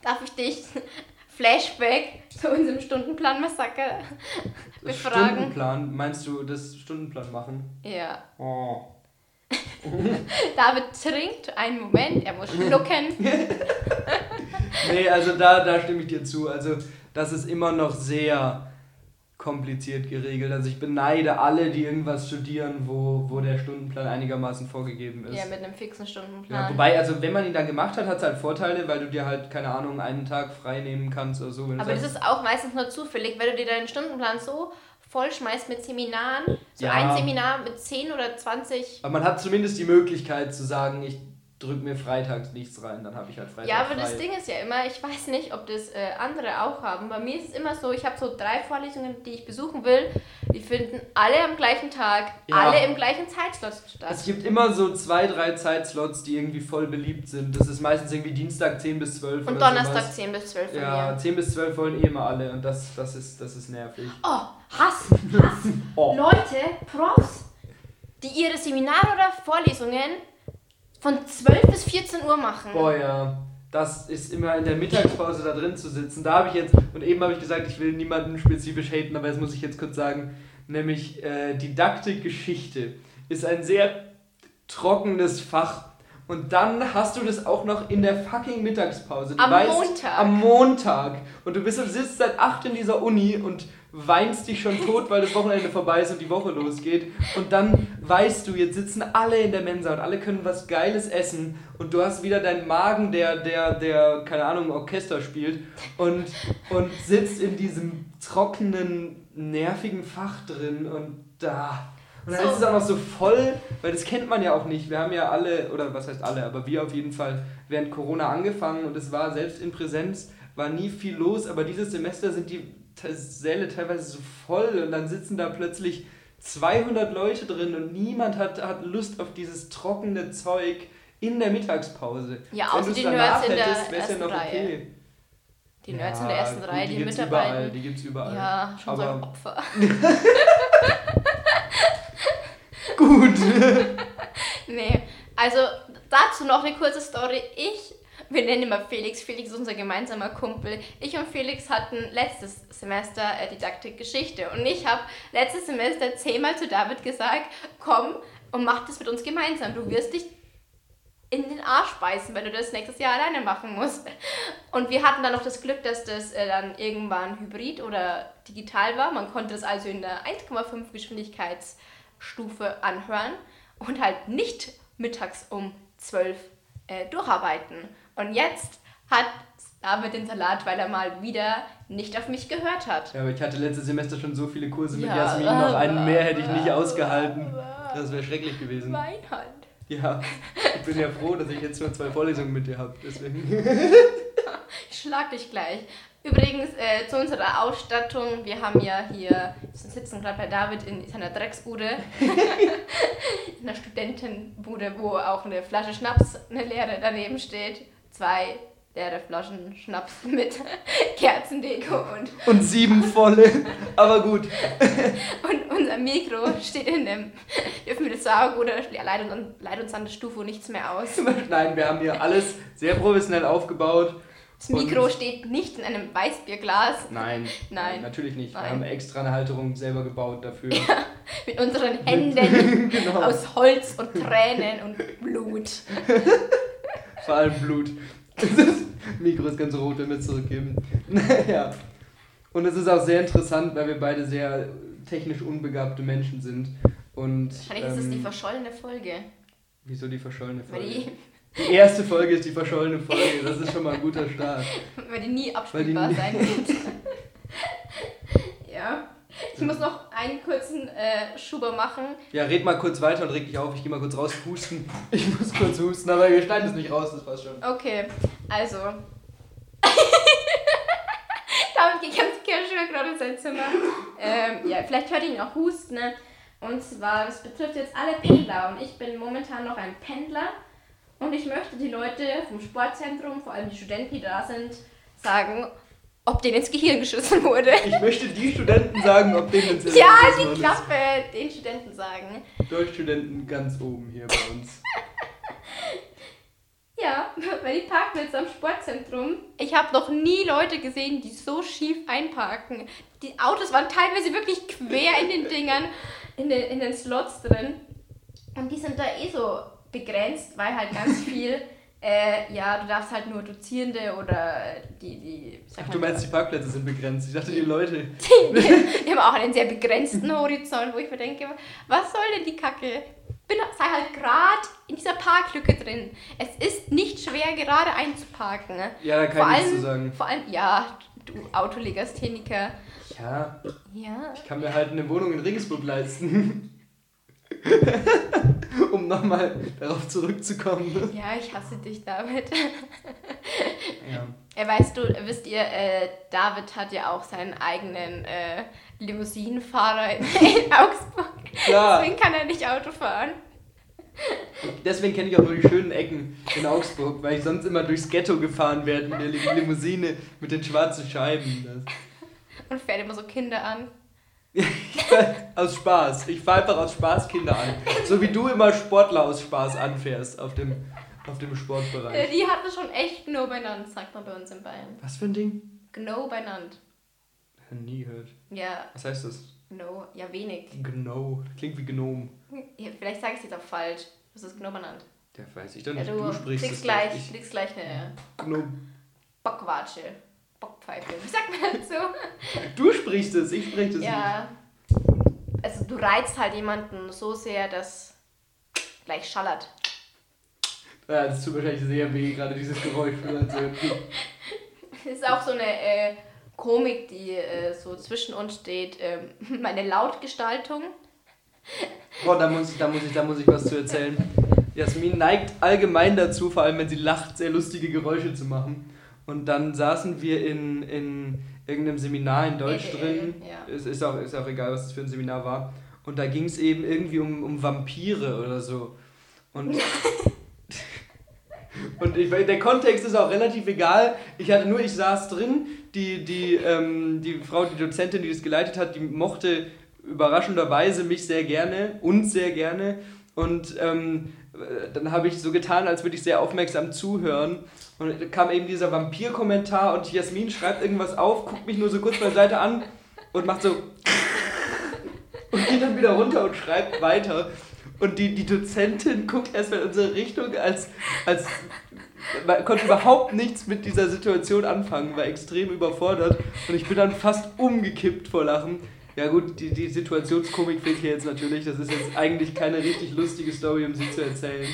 Darf ich dich Flashback zu unserem Stundenplan-Massaker befragen? Stundenplan? Meinst du das Stundenplan machen? Ja. Oh. David trinkt einen Moment, er muss schlucken. nee, also da, da stimme ich dir zu. Also das ist immer noch sehr kompliziert geregelt. Also ich beneide alle, die irgendwas studieren, wo, wo der Stundenplan einigermaßen vorgegeben ist. Ja, mit einem fixen Stundenplan. Ja, wobei, also wenn man ihn dann gemacht hat, hat es halt Vorteile, weil du dir halt, keine Ahnung, einen Tag frei nehmen kannst oder so. Aber das ist auch meistens nur zufällig, weil du dir deinen Stundenplan so vollschmeißt mit Seminaren. So ja. ein Seminar mit 10 oder 20. Aber man hat zumindest die Möglichkeit zu sagen, ich drück mir freitags nichts rein, dann habe ich halt Freitag Ja, aber frei. das Ding ist ja immer, ich weiß nicht, ob das äh, andere auch haben. Bei mir ist es immer so, ich habe so drei Vorlesungen, die ich besuchen will. Die finden alle am gleichen Tag, ja. alle im gleichen Zeitslot statt. Es gibt immer so zwei, drei Zeitslots, die irgendwie voll beliebt sind. Das ist meistens irgendwie Dienstag 10 bis 12 Und Donnerstag sowas. 10 bis 12 Ja, mir. 10 bis 12 wollen eh immer alle und das, das, ist, das ist nervig. Oh, Hass, Hass. oh. Leute, Profs, die ihre Seminare oder Vorlesungen von 12 bis 14 Uhr machen. Boah, ja. Das ist immer in der Mittagspause da drin zu sitzen. Da habe ich jetzt, und eben habe ich gesagt, ich will niemanden spezifisch haten, aber das muss ich jetzt kurz sagen, nämlich äh, Didaktik Geschichte ist ein sehr trockenes Fach Und dann hast du das auch noch in der fucking Mittagspause. Du Am weißt, Montag. Am Montag. Und du bist, sitzt seit 8 in dieser Uni und weinst dich schon tot, weil das Wochenende vorbei ist und die Woche losgeht. Und dann weißt du, jetzt sitzen alle in der Mensa und alle können was Geiles essen. Und du hast wieder deinen Magen, der, der, der keine Ahnung, Orchester spielt. Und, und sitzt in diesem trockenen, nervigen Fach drin und da. Und dann So. ist es auch noch so voll, weil das kennt man ja auch nicht. Wir haben ja alle, oder was heißt alle, aber wir auf jeden Fall während Corona angefangen und es war selbst in Präsenz, war nie viel los, aber dieses Semester sind die Säle teilweise so voll und dann sitzen da plötzlich 200 Leute drin und niemand hat, hat Lust auf dieses trockene Zeug in der Mittagspause. Ja, Wenn außer du's die Nerds in der hättest, ersten ja Reihe. okay. Die Nerds in Ja, der ersten Reihe, die die, gibt's überall, mitarbeiten. die gibt's überall. Ja, schon so ein Aber Opfer. gut. Nee, also dazu noch eine kurze Story. Ich, wir nennen immer Felix, Felix ist unser gemeinsamer Kumpel. Ich und Felix hatten letztes Semester äh, Didaktik Geschichte und ich habe letztes Semester zehnmal zu David gesagt, komm und mach das mit uns gemeinsam. Du wirst dich in den Arsch beißen, wenn du das nächstes Jahr alleine machen musst. Und wir hatten dann noch das Glück, dass das äh, dann irgendwann hybrid oder digital war. Man konnte es also in der 1,5 Geschwindigkeitsstufe anhören und halt nicht mittags um 12 äh, durcharbeiten. Und jetzt hat David den Salat, weil er mal wieder nicht auf mich gehört hat. Ja, aber ich hatte letztes Semester schon so viele Kurse mit Ja. Jasmin, noch einen mehr hätte ich nicht ausgehalten. Das wäre schrecklich gewesen. Mein halt. Ja, ich bin ja froh, dass ich jetzt nur zwei Vorlesungen mit dir habe. Deswegen. Ich schlag dich gleich. Übrigens, äh, zu unserer Ausstattung, wir haben ja hier, wir sitzen gerade bei David in seiner Drecksbude, in einer Studentenbude, wo auch eine Flasche Schnaps, eine leere daneben steht, zwei leere Flaschen Schnaps mit Kerzendeko und, Und sieben volle. Aber gut. und unser Mikro steht in dem, dürfen wir das sagen oder leitet uns, leitet uns an der Stufe nichts mehr aus. Nein, wir haben hier alles sehr professionell aufgebaut. Das Mikro Und- steht nicht in einem Weißbierglas Nein. Nein. Natürlich nicht. Wir Nein. haben extra eine Halterung selber gebaut dafür. mit unseren Händen. genau. Aus Holz und Tränen und Blut. Vor allem Blut. Das Mikro ist ganz rot, wenn wir es zurückgeben. Naja. Und es ist auch sehr interessant, weil wir beide sehr technisch unbegabte Menschen sind. Und, Wahrscheinlich ist es die ähm, verschollene Folge. Wieso die verschollene Weil Folge? die, Die erste Folge ist die verschollene Folge. Das ist schon mal ein guter Start. weil die nie Weil die abspielbar nie- sein wird. ja. Ich muss noch einen kurzen äh, Schuber machen. Ja, red mal kurz weiter und reg dich auf. Ich geh mal kurz raus husten. Ich muss kurz husten, aber wir schneiden es nicht raus, das passt schon. Okay, also. David geht ganz casual gerade in sein Zimmer. Ähm, ja, vielleicht hört ihr ihn auch husten. Ne? Und zwar, das betrifft jetzt alle Pendler. Und ich bin momentan noch ein Pendler. Und ich möchte die Leute vom Sportzentrum, vor allem die Studenten, die da sind, sagen, ob denen ins Gehirn geschossen wurde. Ich möchte die Studenten sagen, ob denen ins Ja, Erlebnis die. Klappe, den Studenten sagen. Deutschstudenten ganz oben hier bei uns. Ja, weil die Parkplätze am Sportzentrum. Ich habe noch nie Leute gesehen, die so schief einparken. Die Autos waren teilweise wirklich quer in den Dingern, in den, in den Slots drin. Und die sind da eh so begrenzt, weil halt ganz viel, äh, ja, du darfst halt nur Dozierende oder die, die. sag Ach, du meinst, die Parkplätze sind begrenzt. Ich dachte, die Leute. die, die haben auch einen sehr begrenzten Horizont, wo ich mir denke, was soll denn die Kacke? Bin, sei halt gerade in dieser Parklücke drin. Es ist nicht schwer, gerade einzuparken. ne? Ja, da kann vor ich nichts allem, zu sagen. Vor allem, ja, du Autolegastheniker. Ja, Ja. ich kann mir halt eine Wohnung in Regensburg leisten. um nochmal darauf zurückzukommen. Ja, ich hasse dich, David. Ja. Äh, weißt du, wisst ihr, äh, David hat ja auch seinen eigenen äh, Limousinenfahrer in, in Augsburg. Klar. Deswegen kann er nicht Auto fahren. Deswegen kenne ich auch nur die schönen Ecken in Augsburg, weil ich sonst immer durchs Ghetto gefahren werde mit der Lim- Limousine mit den schwarzen Scheiben. Das. Und fährt immer so Kinder an. aus Spaß. Ich fahre einfach aus Spaß Kinder an. So wie du immer Sportler aus Spaß anfährst auf dem, auf dem Äh, Sportbereich. Die hatten schon echt Gno benannt, sagt man bei uns in Bayern. Was für ein Ding? Gno benannt. Nie gehört. Ja, Was heißt das? Gno, ja wenig. Gno. Klingt wie Gnom. Ja, vielleicht sage ich es jetzt auch falsch. Was ist Gno benannt? Der weiß ich doch Ja, nicht. du, du sprichst es gleich. Ich, gleich eine Gnom. Bockwatsche. Bockpfeife. Wie sagt man dazu? Du sprichst es, ich spreche es ja. Also du reizt halt jemanden so sehr, dass gleich schallert. nicht. Ja, das tut wahrscheinlich sehr weh, gerade dieses Geräusch. Das ist auch so eine äh, Komik, die äh, so zwischen uns steht. Ähm, meine Lautgestaltung. Boah, da muss, ich, da, muss ich, da muss ich was zu erzählen. Jasmin neigt allgemein dazu, vor allem wenn sie lacht, sehr lustige Geräusche zu machen. Und dann saßen wir in, in irgendeinem Seminar in Deutsch drin. ja. Es ist auch, ist auch egal, was das für ein Seminar war. Und da ging es eben irgendwie um, um Vampire oder so. Und, und ich, der Kontext ist auch relativ egal. Ich hatte nur, ich saß drin. Die, die, ähm, die Frau, die Dozentin, die das geleitet hat, die mochte überraschenderweise mich sehr gerne, uns sehr gerne. Und ähm, äh, dann habe ich so getan, als würde ich sehr aufmerksam zuhören. Und dann kam eben dieser Vampir-Kommentar und Jasmin schreibt irgendwas auf, guckt mich nur so kurz beiseite an und macht so. Und geht dann wieder runter und schreibt weiter. Und die, die Dozentin guckt erstmal in unsere Richtung, als, als man konnte überhaupt nichts mit dieser Situation anfangen, war extrem überfordert und ich bin dann fast umgekippt vor Lachen. Ja gut, die, die Situationskomik fehlt hier jetzt natürlich, das ist jetzt eigentlich keine richtig lustige Story, um sie zu erzählen.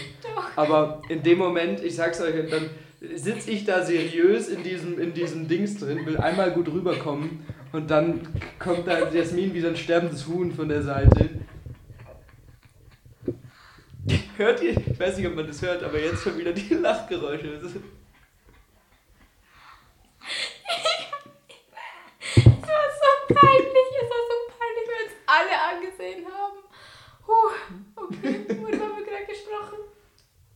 Aber in dem Moment, ich sag's euch, dann sitze ich da seriös in diesem, in diesem Dings drin, will einmal gut rüberkommen und dann kommt da Jasmin wie so ein sterbendes Huhn von der Seite. Hört ihr? Ich weiß nicht, ob man das hört, aber jetzt schon wieder die Lachgeräusche. Das war so peinlich, es war so peinlich, weil uns alle angesehen haben. Huh, okay, worüber haben wir gerade gesprochen?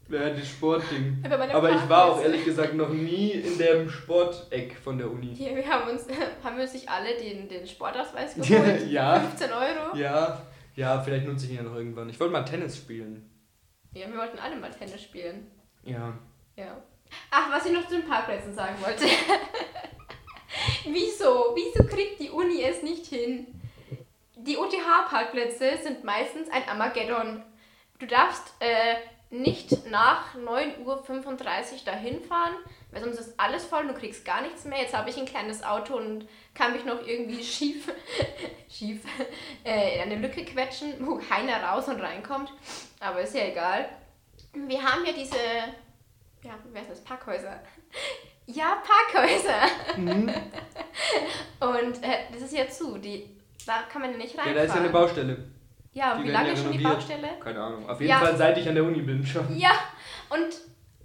Ja, das Sportding. Meine Aber ich war auch ehrlich gesagt noch nie in dem Sporteck von der Uni. Hier, wir haben uns, haben wir uns nicht alle den, den Sportausweis geholt? Ja. 15 Euro? Ja, ja, vielleicht nutze ich ihn ja noch irgendwann. Ich wollte mal Tennis spielen. Ja, wir wollten alle mal Tennis spielen. Ja. Ja. Ach, was ich noch zu den Parkplätzen sagen wollte. wieso? Wieso kriegt die Uni es nicht hin? Die OTH-Parkplätze sind meistens ein Armageddon. Du darfst äh, nicht nach 9.35 Uhr dahin fahren, weil sonst ist alles voll und du kriegst gar nichts mehr. Jetzt habe ich ein kleines Auto und kann mich noch irgendwie schief, schief äh, in eine Lücke quetschen, wo keiner raus und reinkommt. Aber ist ja egal. Wir haben ja diese ja, wie heißt das? Parkhäuser. Ja, Parkhäuser. Mhm. Und äh, das ist ja zu. Die, da kann man ja nicht Ja, reinfahren. da ist ja eine Baustelle. Ja, und wie lange ja schon die. Baustelle? Keine Ahnung. Auf jeden Ja. Fall seit ich an der Uni bin schon. Ja, und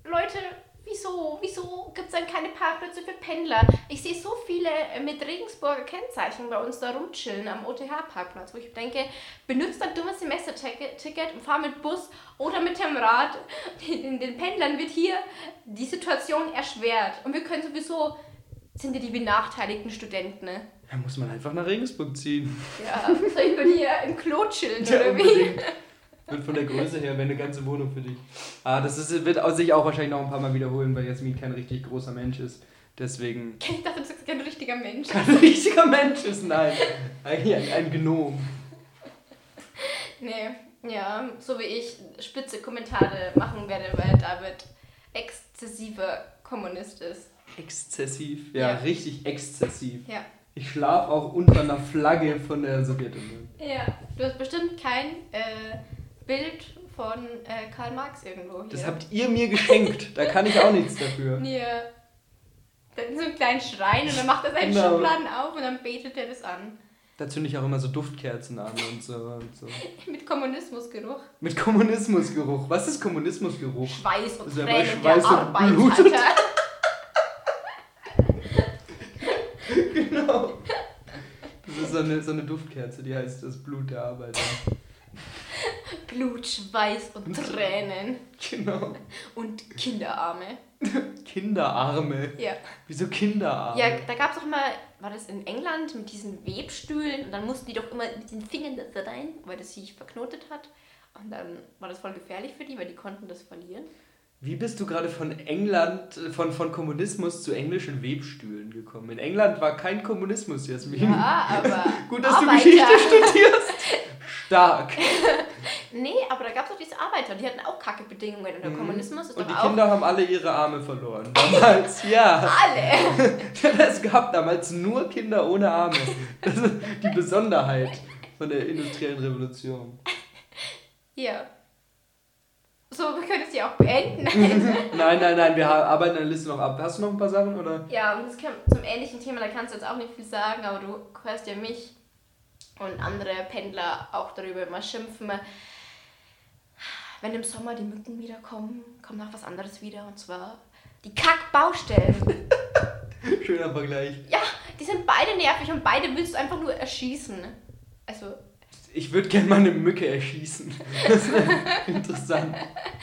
Leute, wieso? Wieso gibt es dann keine Parkplätze für Pendler? Ich sehe so viele mit Regensburger Kennzeichen bei uns da rumchillen am OTH-Parkplatz, wo ich denke, benutzt ein dummes Semesterticket und fahr mit Bus oder mit dem Rad. Den, den Pendlern wird hier die Situation erschwert. Und wir können sowieso, sind ja die benachteiligten Studenten, ne? Da muss man einfach nach Regensburg ziehen. Ja, soll ich bei dir im Klo chillen, Ja, oder wie? Wird von der Größe her wäre eine ganze Wohnung für dich. Ah, das ist, wird sich auch wahrscheinlich noch ein paar Mal wiederholen, weil Jasmin kein richtig großer Mensch ist. Deswegen Ich dachte, du sagst kein richtiger Mensch. kein richtiger Mensch ist. Nein, eigentlich ein, ein Gnom. Nee, ja, so wie ich spitze Kommentare machen werde, weil David exzessiver Kommunist ist. Exzessiv. Ja, Ja. richtig exzessiv. Ja. Ich schlafe auch unter einer Flagge von der Sowjetunion. Ja, du hast bestimmt kein äh, Bild von äh, Karl Marx irgendwo hier. Das habt ihr mir geschenkt. Da kann ich auch nichts dafür. Ja. Da ist so einen kleinen Schrein und dann macht er seine Genau. Schubladen auf und dann betet er das an. Da zünde ich auch immer so Duftkerzen an und so, und so. Mit Kommunismusgeruch. Mit Kommunismusgeruch. Was ist Kommunismusgeruch? Schweiß und Tränen Schweiß der und Arbeiter. Blut. Genau. Das ist so eine, so eine Duftkerze, die heißt das Blut der Arbeiter. Blut, Schweiß und Tränen. Genau. Und Kinderarme. Kinderarme. Ja. Wieso Kinderarme? Ja, da gab es doch mal, war das in England mit diesen Webstühlen und dann mussten die doch immer mit den Fingern da rein, weil das sich verknotet hat. Und dann war das voll gefährlich für die, weil die konnten das verlieren. Wie bist du gerade von England, äh, von, von Kommunismus zu englischen Webstühlen gekommen? In England war kein Kommunismus, Jasmin. Ja, aber Gut, dass Arbeiter. du Geschichte studierst. Stark. Nee, aber da gab es auch diese Arbeiter, die hatten auch kacke Bedingungen. Und der Kommunismus ist Mhm. Und die. Kinder haben alle ihre Arme verloren. Damals, ja. Alle! Es gab damals nur Kinder ohne Arme. Das ist die Besonderheit von der industriellen Revolution. Ja. So, wir können es ja auch beenden. Nein, nein, nein, wir arbeiten eine Liste noch ab. Hast du noch ein paar Sachen oder? ja, und das kann, zum ähnlichen Thema, da kannst du jetzt auch nicht viel sagen, aber du hörst ja mich und andere Pendler auch darüber immer schimpfen. Wenn im Sommer die Mücken wiederkommen, kommt noch was anderes wieder und zwar die Kackbaustellen. Schöner Vergleich. Ja, die sind beide nervig und beide willst du einfach nur erschießen. Also, Ich würde gerne mal eine Mücke erschießen. Das wäre interessant.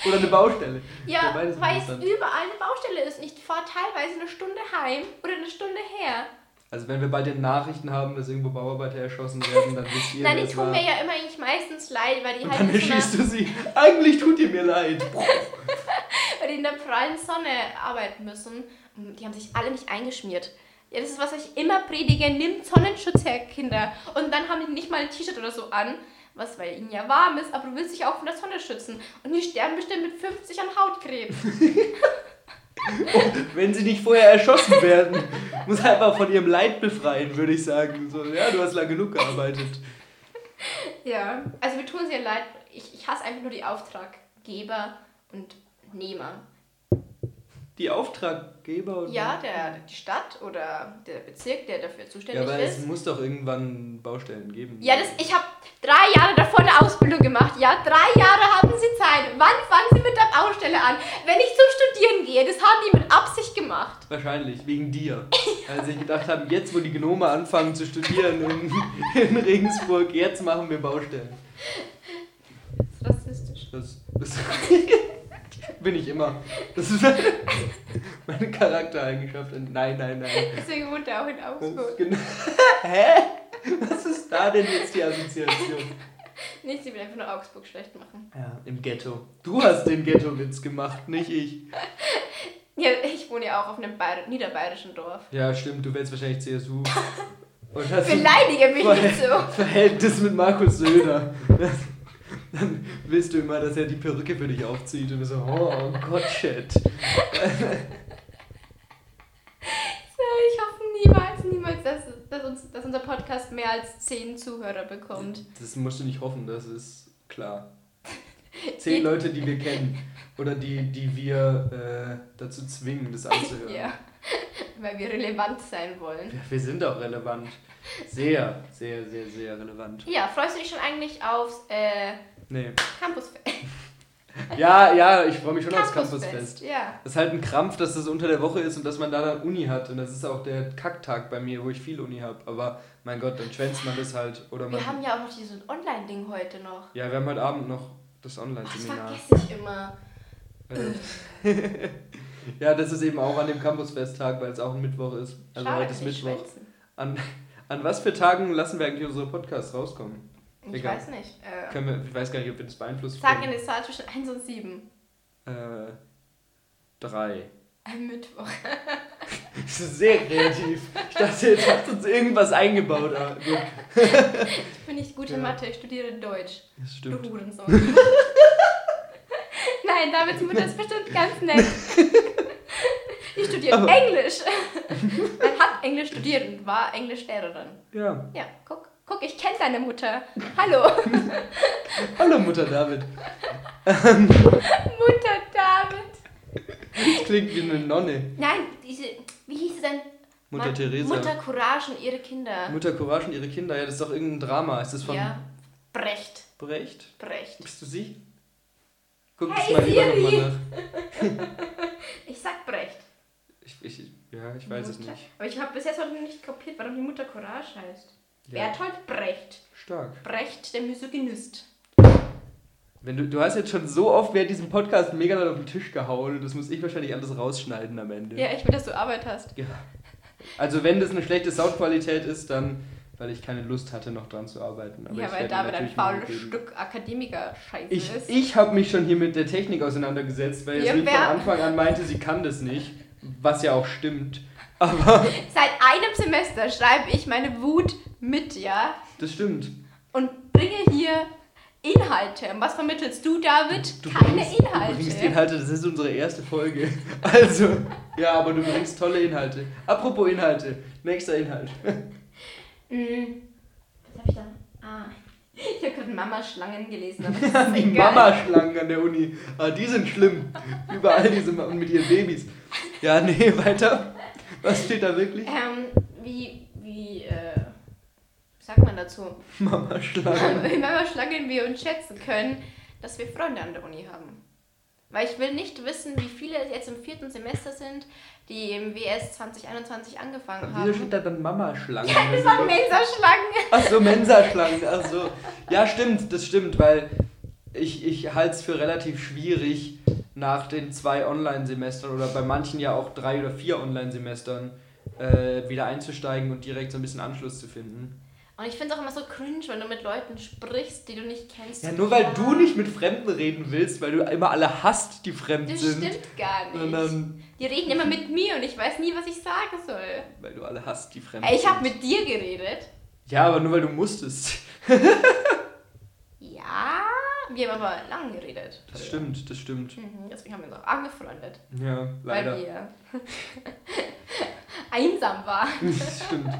Oder eine Baustelle. ja, weil es überall eine Baustelle ist. Ich fahre teilweise eine Stunde heim oder eine Stunde her. Also wenn wir bald in Nachrichten haben, dass irgendwo Bauarbeiter erschossen werden, dann wisst ihr, Nein, die tun war. mir ja immer eigentlich meistens leid, weil die Und halt dann erschießt du sie. Eigentlich tut ihr mir leid. weil die in der prallen Sonne arbeiten müssen. Und die haben sich alle nicht eingeschmiert. Ja, das ist, was ich immer predige. Nimmt Sonnenschutz her, Kinder. Und dann haben die nicht mal ein T-Shirt oder so an. Was, weil ihnen ja warm ist, aber du willst dich auch von der Sonne schützen. Und die sterben bestimmt mit 50 an Hautkrebs. Wenn sie nicht vorher erschossen werden, muss einfach von ihrem Leid befreien, würde ich sagen. So, ja, du hast lang genug gearbeitet. Ja, also wir tun es ja leid. Ich, ich hasse einfach nur die Auftraggeber und Nehmer. Die Auftraggeber und. Ja, der, die Stadt oder der Bezirk, der dafür Ja, zuständig aber ist. es muss doch irgendwann Baustellen geben. Ja, das, ich habe drei Jahre davor eine Ausbildung gemacht. Ja, drei Jahre haben sie Zeit. Wann fangen sie mit der Baustelle an? Wenn ich zum Studieren gehe, das haben die mit Absicht gemacht. Wahrscheinlich, wegen dir. Als ich gedacht habe, jetzt wo die Gnome anfangen zu studieren in, in Regensburg, jetzt machen wir Baustellen. Das ist rassistisch. Das, das bin ich immer. Das ist meine Charaktereigenschaft. Nein, nein, nein. Deswegen wohnt er auch in Augsburg. genau- Hä? Was ist da denn jetzt die Assoziation? Nicht, sie will einfach nur Augsburg schlecht machen. Ja, im Ghetto. Du hast den Ghetto-Witz gemacht, nicht ich. Ja, ich wohne ja auch auf einem Bayer niederbayerischen Dorf. Ja, stimmt, du wählst wahrscheinlich CSU. Und hast Beleidige mich nicht so. Verhältnis mit Markus Söder. Dann willst du immer, dass er die Perücke für dich aufzieht und du so, oh Gott, shit. Ich hoffe niemals, niemals, dass, dass, uns, dass unser Podcast mehr als 10 Zuhörer bekommt. Das musst du nicht hoffen, das ist klar. Zehn Leute, die wir kennen. Oder die, die wir äh, dazu zwingen, das anzuhören. Ja, weil wir relevant sein wollen. Ja, Wir sind auch relevant. Sehr, sehr, sehr, sehr relevant. Ja, freust du dich schon eigentlich aufs äh, Nee. Campusfest? Ja, ja, ich freue mich schon aufs Campusfest. Ja. Das ist halt ein Krampf, dass das unter der Woche ist und dass man da dann Uni hat. Und das ist auch der Kacktag bei mir, wo ich viel Uni habe. Aber mein Gott, dann schwänzt man das halt. Oder man, Wir haben ja auch noch dieses Online-Ding heute noch. ja, wir haben heute Abend noch das Oh, das Online-Seminar. vergesse ich immer. Äh, ja, das ist eben auch an dem Campusfesttag, weil es auch ein Mittwoch ist. Also Schade, heute ist Mittwoch. schwänzen. An, an was für Tagen lassen wir eigentlich unsere Podcasts rauskommen? Ich Egal. weiß nicht. Äh, Können wir, ich weiß gar nicht, ob wir das beeinflussen sag können. eine Zahl zwischen 1 und 7. Äh, drei. Am Mittwoch. Das ist sehr kreativ. Ich dachte, jetzt hast du uns irgendwas eingebaut. Ah, gut. Ich bin nicht gut in Ja. Mathe, ich studiere Deutsch. Das Du stimmt. Hurensohn. Nein, Davids Mutter ist bestimmt ganz nett. Die studiert Aber- Englisch. Man hat Englisch studiert und war Englischlehrerin. Ja. Ja, guck. Guck, ich kenne deine Mutter. Hallo. Hallo Mutter David. Mutter David. Das klingt wie eine Nonne. Nein, diese, wie hieß sie denn? Mutter Ma- Teresa. Mutter Courage und ihre Kinder. Mutter Courage und ihre Kinder. Ja, das ist doch irgendein Drama. Ist das von ja. Brecht. Brecht? Brecht. Bist du sie? Guck Hey, das mal lieber nochmal nach. Ich sag Brecht. Ich, ich, ja, ich weiß es Mutter- nicht. Aber ich habe bis jetzt noch nicht kapiert, warum die Mutter Courage heißt. Ja. Bertolt Brecht. Stark. Brecht, der Misogynist. Wenn du, du hast jetzt schon so oft während diesem Podcast mega laut auf den Tisch gehauen und das muss ich wahrscheinlich alles rausschneiden am Ende. Ja, ich will, dass du Arbeit hast. Ja. Also wenn das eine schlechte Soundqualität ist, dann weil ich keine Lust hatte, noch dran zu arbeiten. Aber ja, weil David ein faules. Stück Akademiker-Scheiße Ich, ist. ich habe mich schon hier mit der Technik auseinandergesetzt, weil Ja, Jasmin von Anfang an meinte, sie kann das nicht. Was ja auch stimmt. Aber Seit einem Semester schreibe ich meine Wut mit, ja? das stimmt. Und bringe hier Inhalte. Und was vermittelst du, David? Du Keine bringst, Inhalte. Du bringst Inhalte, das ist unsere erste Folge. Also, ja, aber du bringst tolle Inhalte. Apropos Inhalte, nächster Inhalt. Mm, Was hab ich da? Ah. Ich habe gerade Mama-Schlangen gelesen. Aber Die. Mamaschlangen an der Uni. Ah, die sind schlimm. Überall diese Ma- mit ihren Babys. Ja, nee, weiter. Was steht da wirklich? Ähm, wie, wie, äh, wie sagt man dazu? Mamaschlangen. Wie Mama-Schlangen wir uns schätzen können, dass wir Freunde an der Uni haben. Weil ich will nicht wissen, wie viele jetzt im vierten Semester sind, die im WS 2021 angefangen Wieso haben. steht da dann Mamaschlangen? Das waren Mensa-Schlangen. Ach so, Mensaschlangen, ach so. Ja, stimmt, das stimmt, weil ich, ich halte es für relativ schwierig, nach den zwei Online-Semestern oder bei manchen ja auch drei oder vier Online-Semestern äh, wieder einzusteigen und direkt so ein bisschen Anschluss zu finden. Und ich finde es auch immer so cringe, wenn du mit Leuten sprichst, die du nicht kennst. Ja, nur weil du nicht mit Fremden reden willst, weil du immer alle hast, die fremd Das sind. stimmt gar nicht. Sondern Die reden immer mit mir und ich weiß nie, was ich sagen soll. weil du alle hast, die fremd Ey, ich sind. habe mit dir geredet. Ja, aber nur weil du musstest. Wir haben aber lang geredet. Das stimmt, das stimmt. Mhm, deswegen haben wir uns auch angefreundet. Ja, leider. Weil wir einsam waren. Das stimmt.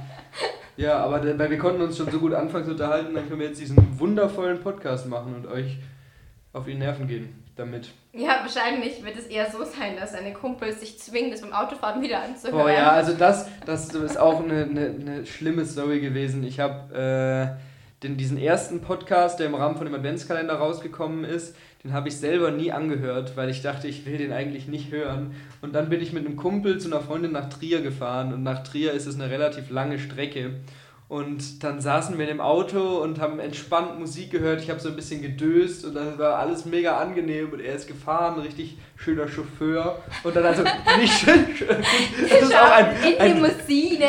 Ja, aber weil wir konnten uns schon so gut anfangs unterhalten, dann können wir jetzt diesen wundervollen Podcast machen und euch auf die Nerven gehen damit. Ja, wahrscheinlich wird es eher so sein, dass deine Kumpels sich zwingen, das beim Autofahren wieder anzuhören. Oh ja, also das, das ist auch eine, eine, eine schlimme Story gewesen. Ich habe äh, den, diesen ersten Podcast, der im Rahmen von dem Adventskalender rausgekommen ist, den habe ich selber nie angehört, weil ich dachte, ich will den eigentlich nicht hören. Und dann bin ich mit einem Kumpel zu einer Freundin nach Trier gefahren und nach Trier ist es eine relativ lange Strecke. Und dann saßen wir in dem Auto und haben entspannt Musik gehört. Ich habe so ein bisschen gedöst und dann war alles mega angenehm und er ist gefahren, richtig schöner Chauffeur. Und dann also nicht schön, schön das ist auch ein, in ein Limousine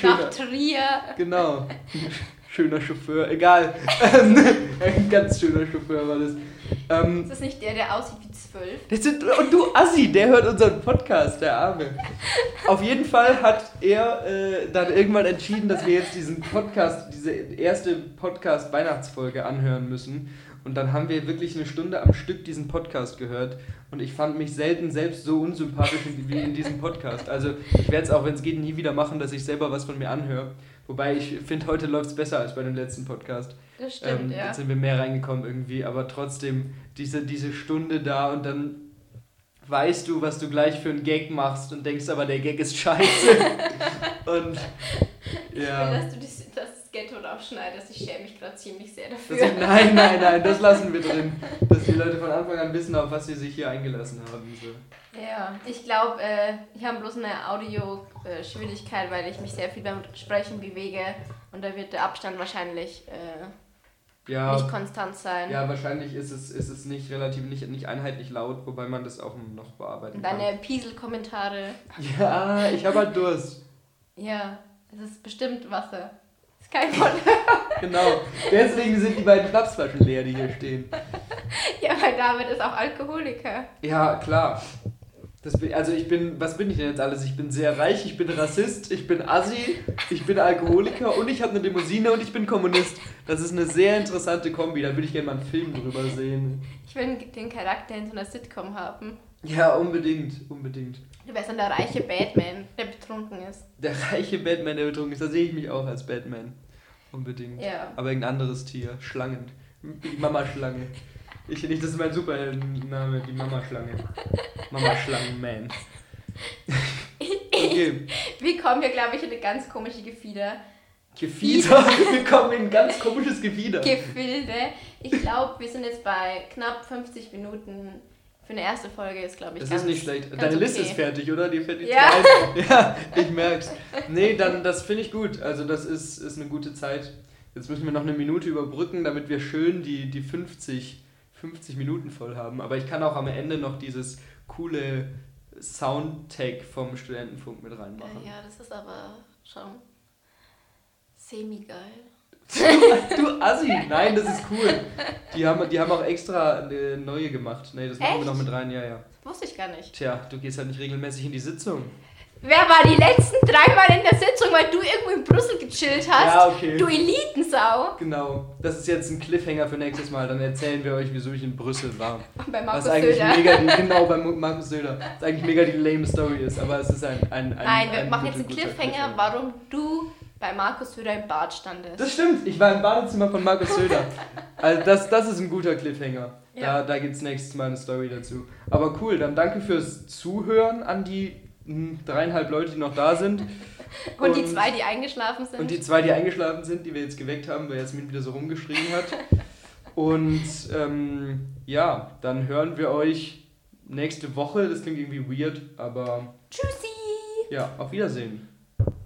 schöner- nach Trier. Genau. Schöner Chauffeur, egal. Ein ganz schöner Chauffeur war das. Ähm, Ist das nicht der, der aussieht wie zwölf? das sind, und du Assi, der hört unseren Podcast, der Arme. Auf jeden Fall hat er äh, dann irgendwann entschieden, dass wir jetzt diesen Podcast, diese erste Podcast-Weihnachtsfolge anhören müssen. Und dann haben wir wirklich eine Stunde am Stück diesen Podcast gehört. Und ich fand mich selten selbst so unsympathisch wie in diesem Podcast. Also ich werde es auch, wenn es geht, nie wieder machen, dass ich selber was von mir anhöre. Wobei ich finde, heute läuft es besser als bei dem letzten Podcast. Das stimmt, Ähm, ja. Jetzt sind wir mehr reingekommen irgendwie, aber trotzdem diese, diese Stunde da und dann weißt du, was du gleich für einen Gag machst und denkst aber, der Gag ist scheiße. und Ich will, ja. dass du das, das Ghetto aufschneidest. Ich schäme mich gerade ziemlich sehr dafür. Das, nein, nein, nein, das lassen wir drin. Dass die Leute von Anfang an wissen, auf was sie sich hier eingelassen haben. So. Ja, ich glaube, äh, ich habe bloß eine Audio-Schwierigkeit, weil ich mich sehr viel beim Sprechen bewege und da wird der Abstand wahrscheinlich äh, Ja, nicht konstant sein. ja, wahrscheinlich ist es, ist es nicht relativ, nicht, nicht einheitlich laut, wobei man das auch noch bearbeiten Und kann. deine Piesel-Kommentare, Ja, ich habe halt Durst. ja, es ist bestimmt Wasser. Kein Wunder. Genau. Deswegen sind die beiden Schnapsflaschen leer, die hier stehen. ja, weil David ist auch Alkoholiker. Ja, klar. Das bin, also ich bin, was bin ich denn jetzt alles? Ich bin sehr reich, ich bin Rassist, ich bin Assi, ich bin Alkoholiker und ich habe eine Limousine und ich bin Kommunist. Das ist eine sehr interessante Kombi, da würde ich gerne mal einen Film drüber sehen. Ich will den Charakter in so einer Sitcom haben. Ja, unbedingt, unbedingt. Du wärst dann der reiche Batman, der betrunken ist. Der reiche Batman, der betrunken ist, da sehe ich mich auch als Batman. Unbedingt. Ja. Aber irgendein anderes Tier. Schlangen. Die Mama-Schlange. Ich nicht, das ist mein Superheldenname, die Mama-Schlange. Mama-Schlangen-Man. Okay. Wir kommen hier, glaube ich, in eine ganz komische Gefieder. Gefieder. Wir kommen in ein ganz komisches Gefieder. Gefilde. Ich glaube, wir sind jetzt bei knapp 50 Minuten. Für eine erste Folge ist, glaube ich, Das ganz ist nicht schlecht. Deine Liste okay. ist fertig, oder? Die fertig Ja. Ja, ich merk's. Nee, dann das finde ich gut. Also das ist, ist eine gute Zeit. Jetzt müssen wir noch eine Minute überbrücken, damit wir schön die, die 50, 50 Minuten voll haben. Aber ich kann auch am Ende noch dieses coole Soundtag vom Studentenfunk mit reinmachen. Ja, das ist aber schon semi-geil. Du Assi! Nein, das ist cool. Die haben, die haben auch extra eine neue gemacht. Nee, das machen wir Echt? noch mit rein, ja, ja. Das wusste ich gar nicht. Tja, du gehst halt nicht regelmäßig in die Sitzung. Wer war die letzten dreimal in der Sitzung, weil du irgendwo in Brüssel gechillt hast? Ja, okay. Du Elitensau. Genau. Das ist jetzt ein Cliffhanger für nächstes Mal. Dann erzählen wir euch, wieso ich in Brüssel war. Bei Markus Was eigentlich Söder. mega, die- genau bei Markus Söder. Was eigentlich mega die lame Story ist, aber es ist ein. ein, ein Nein, wir ein machen jetzt einen guter Cliffhanger, warum du bei Markus Söder im Bad standest. Das stimmt, ich war im Badezimmer von Markus Söder. Also das, das ist ein guter Cliffhanger. Da, Ja. da gibt es nächstes Mal eine Story dazu. Aber cool, dann danke fürs Zuhören an die mh, dreieinhalb Leute, die noch da sind. und die zwei, die eingeschlafen sind. Und die zwei, die eingeschlafen sind, die wir jetzt geweckt haben, weil Jasmin wieder so rumgeschrien hat. Und ähm, ja, dann hören wir euch nächste Woche. Das klingt irgendwie weird, aber Tschüssi! ja, auf Wiedersehen.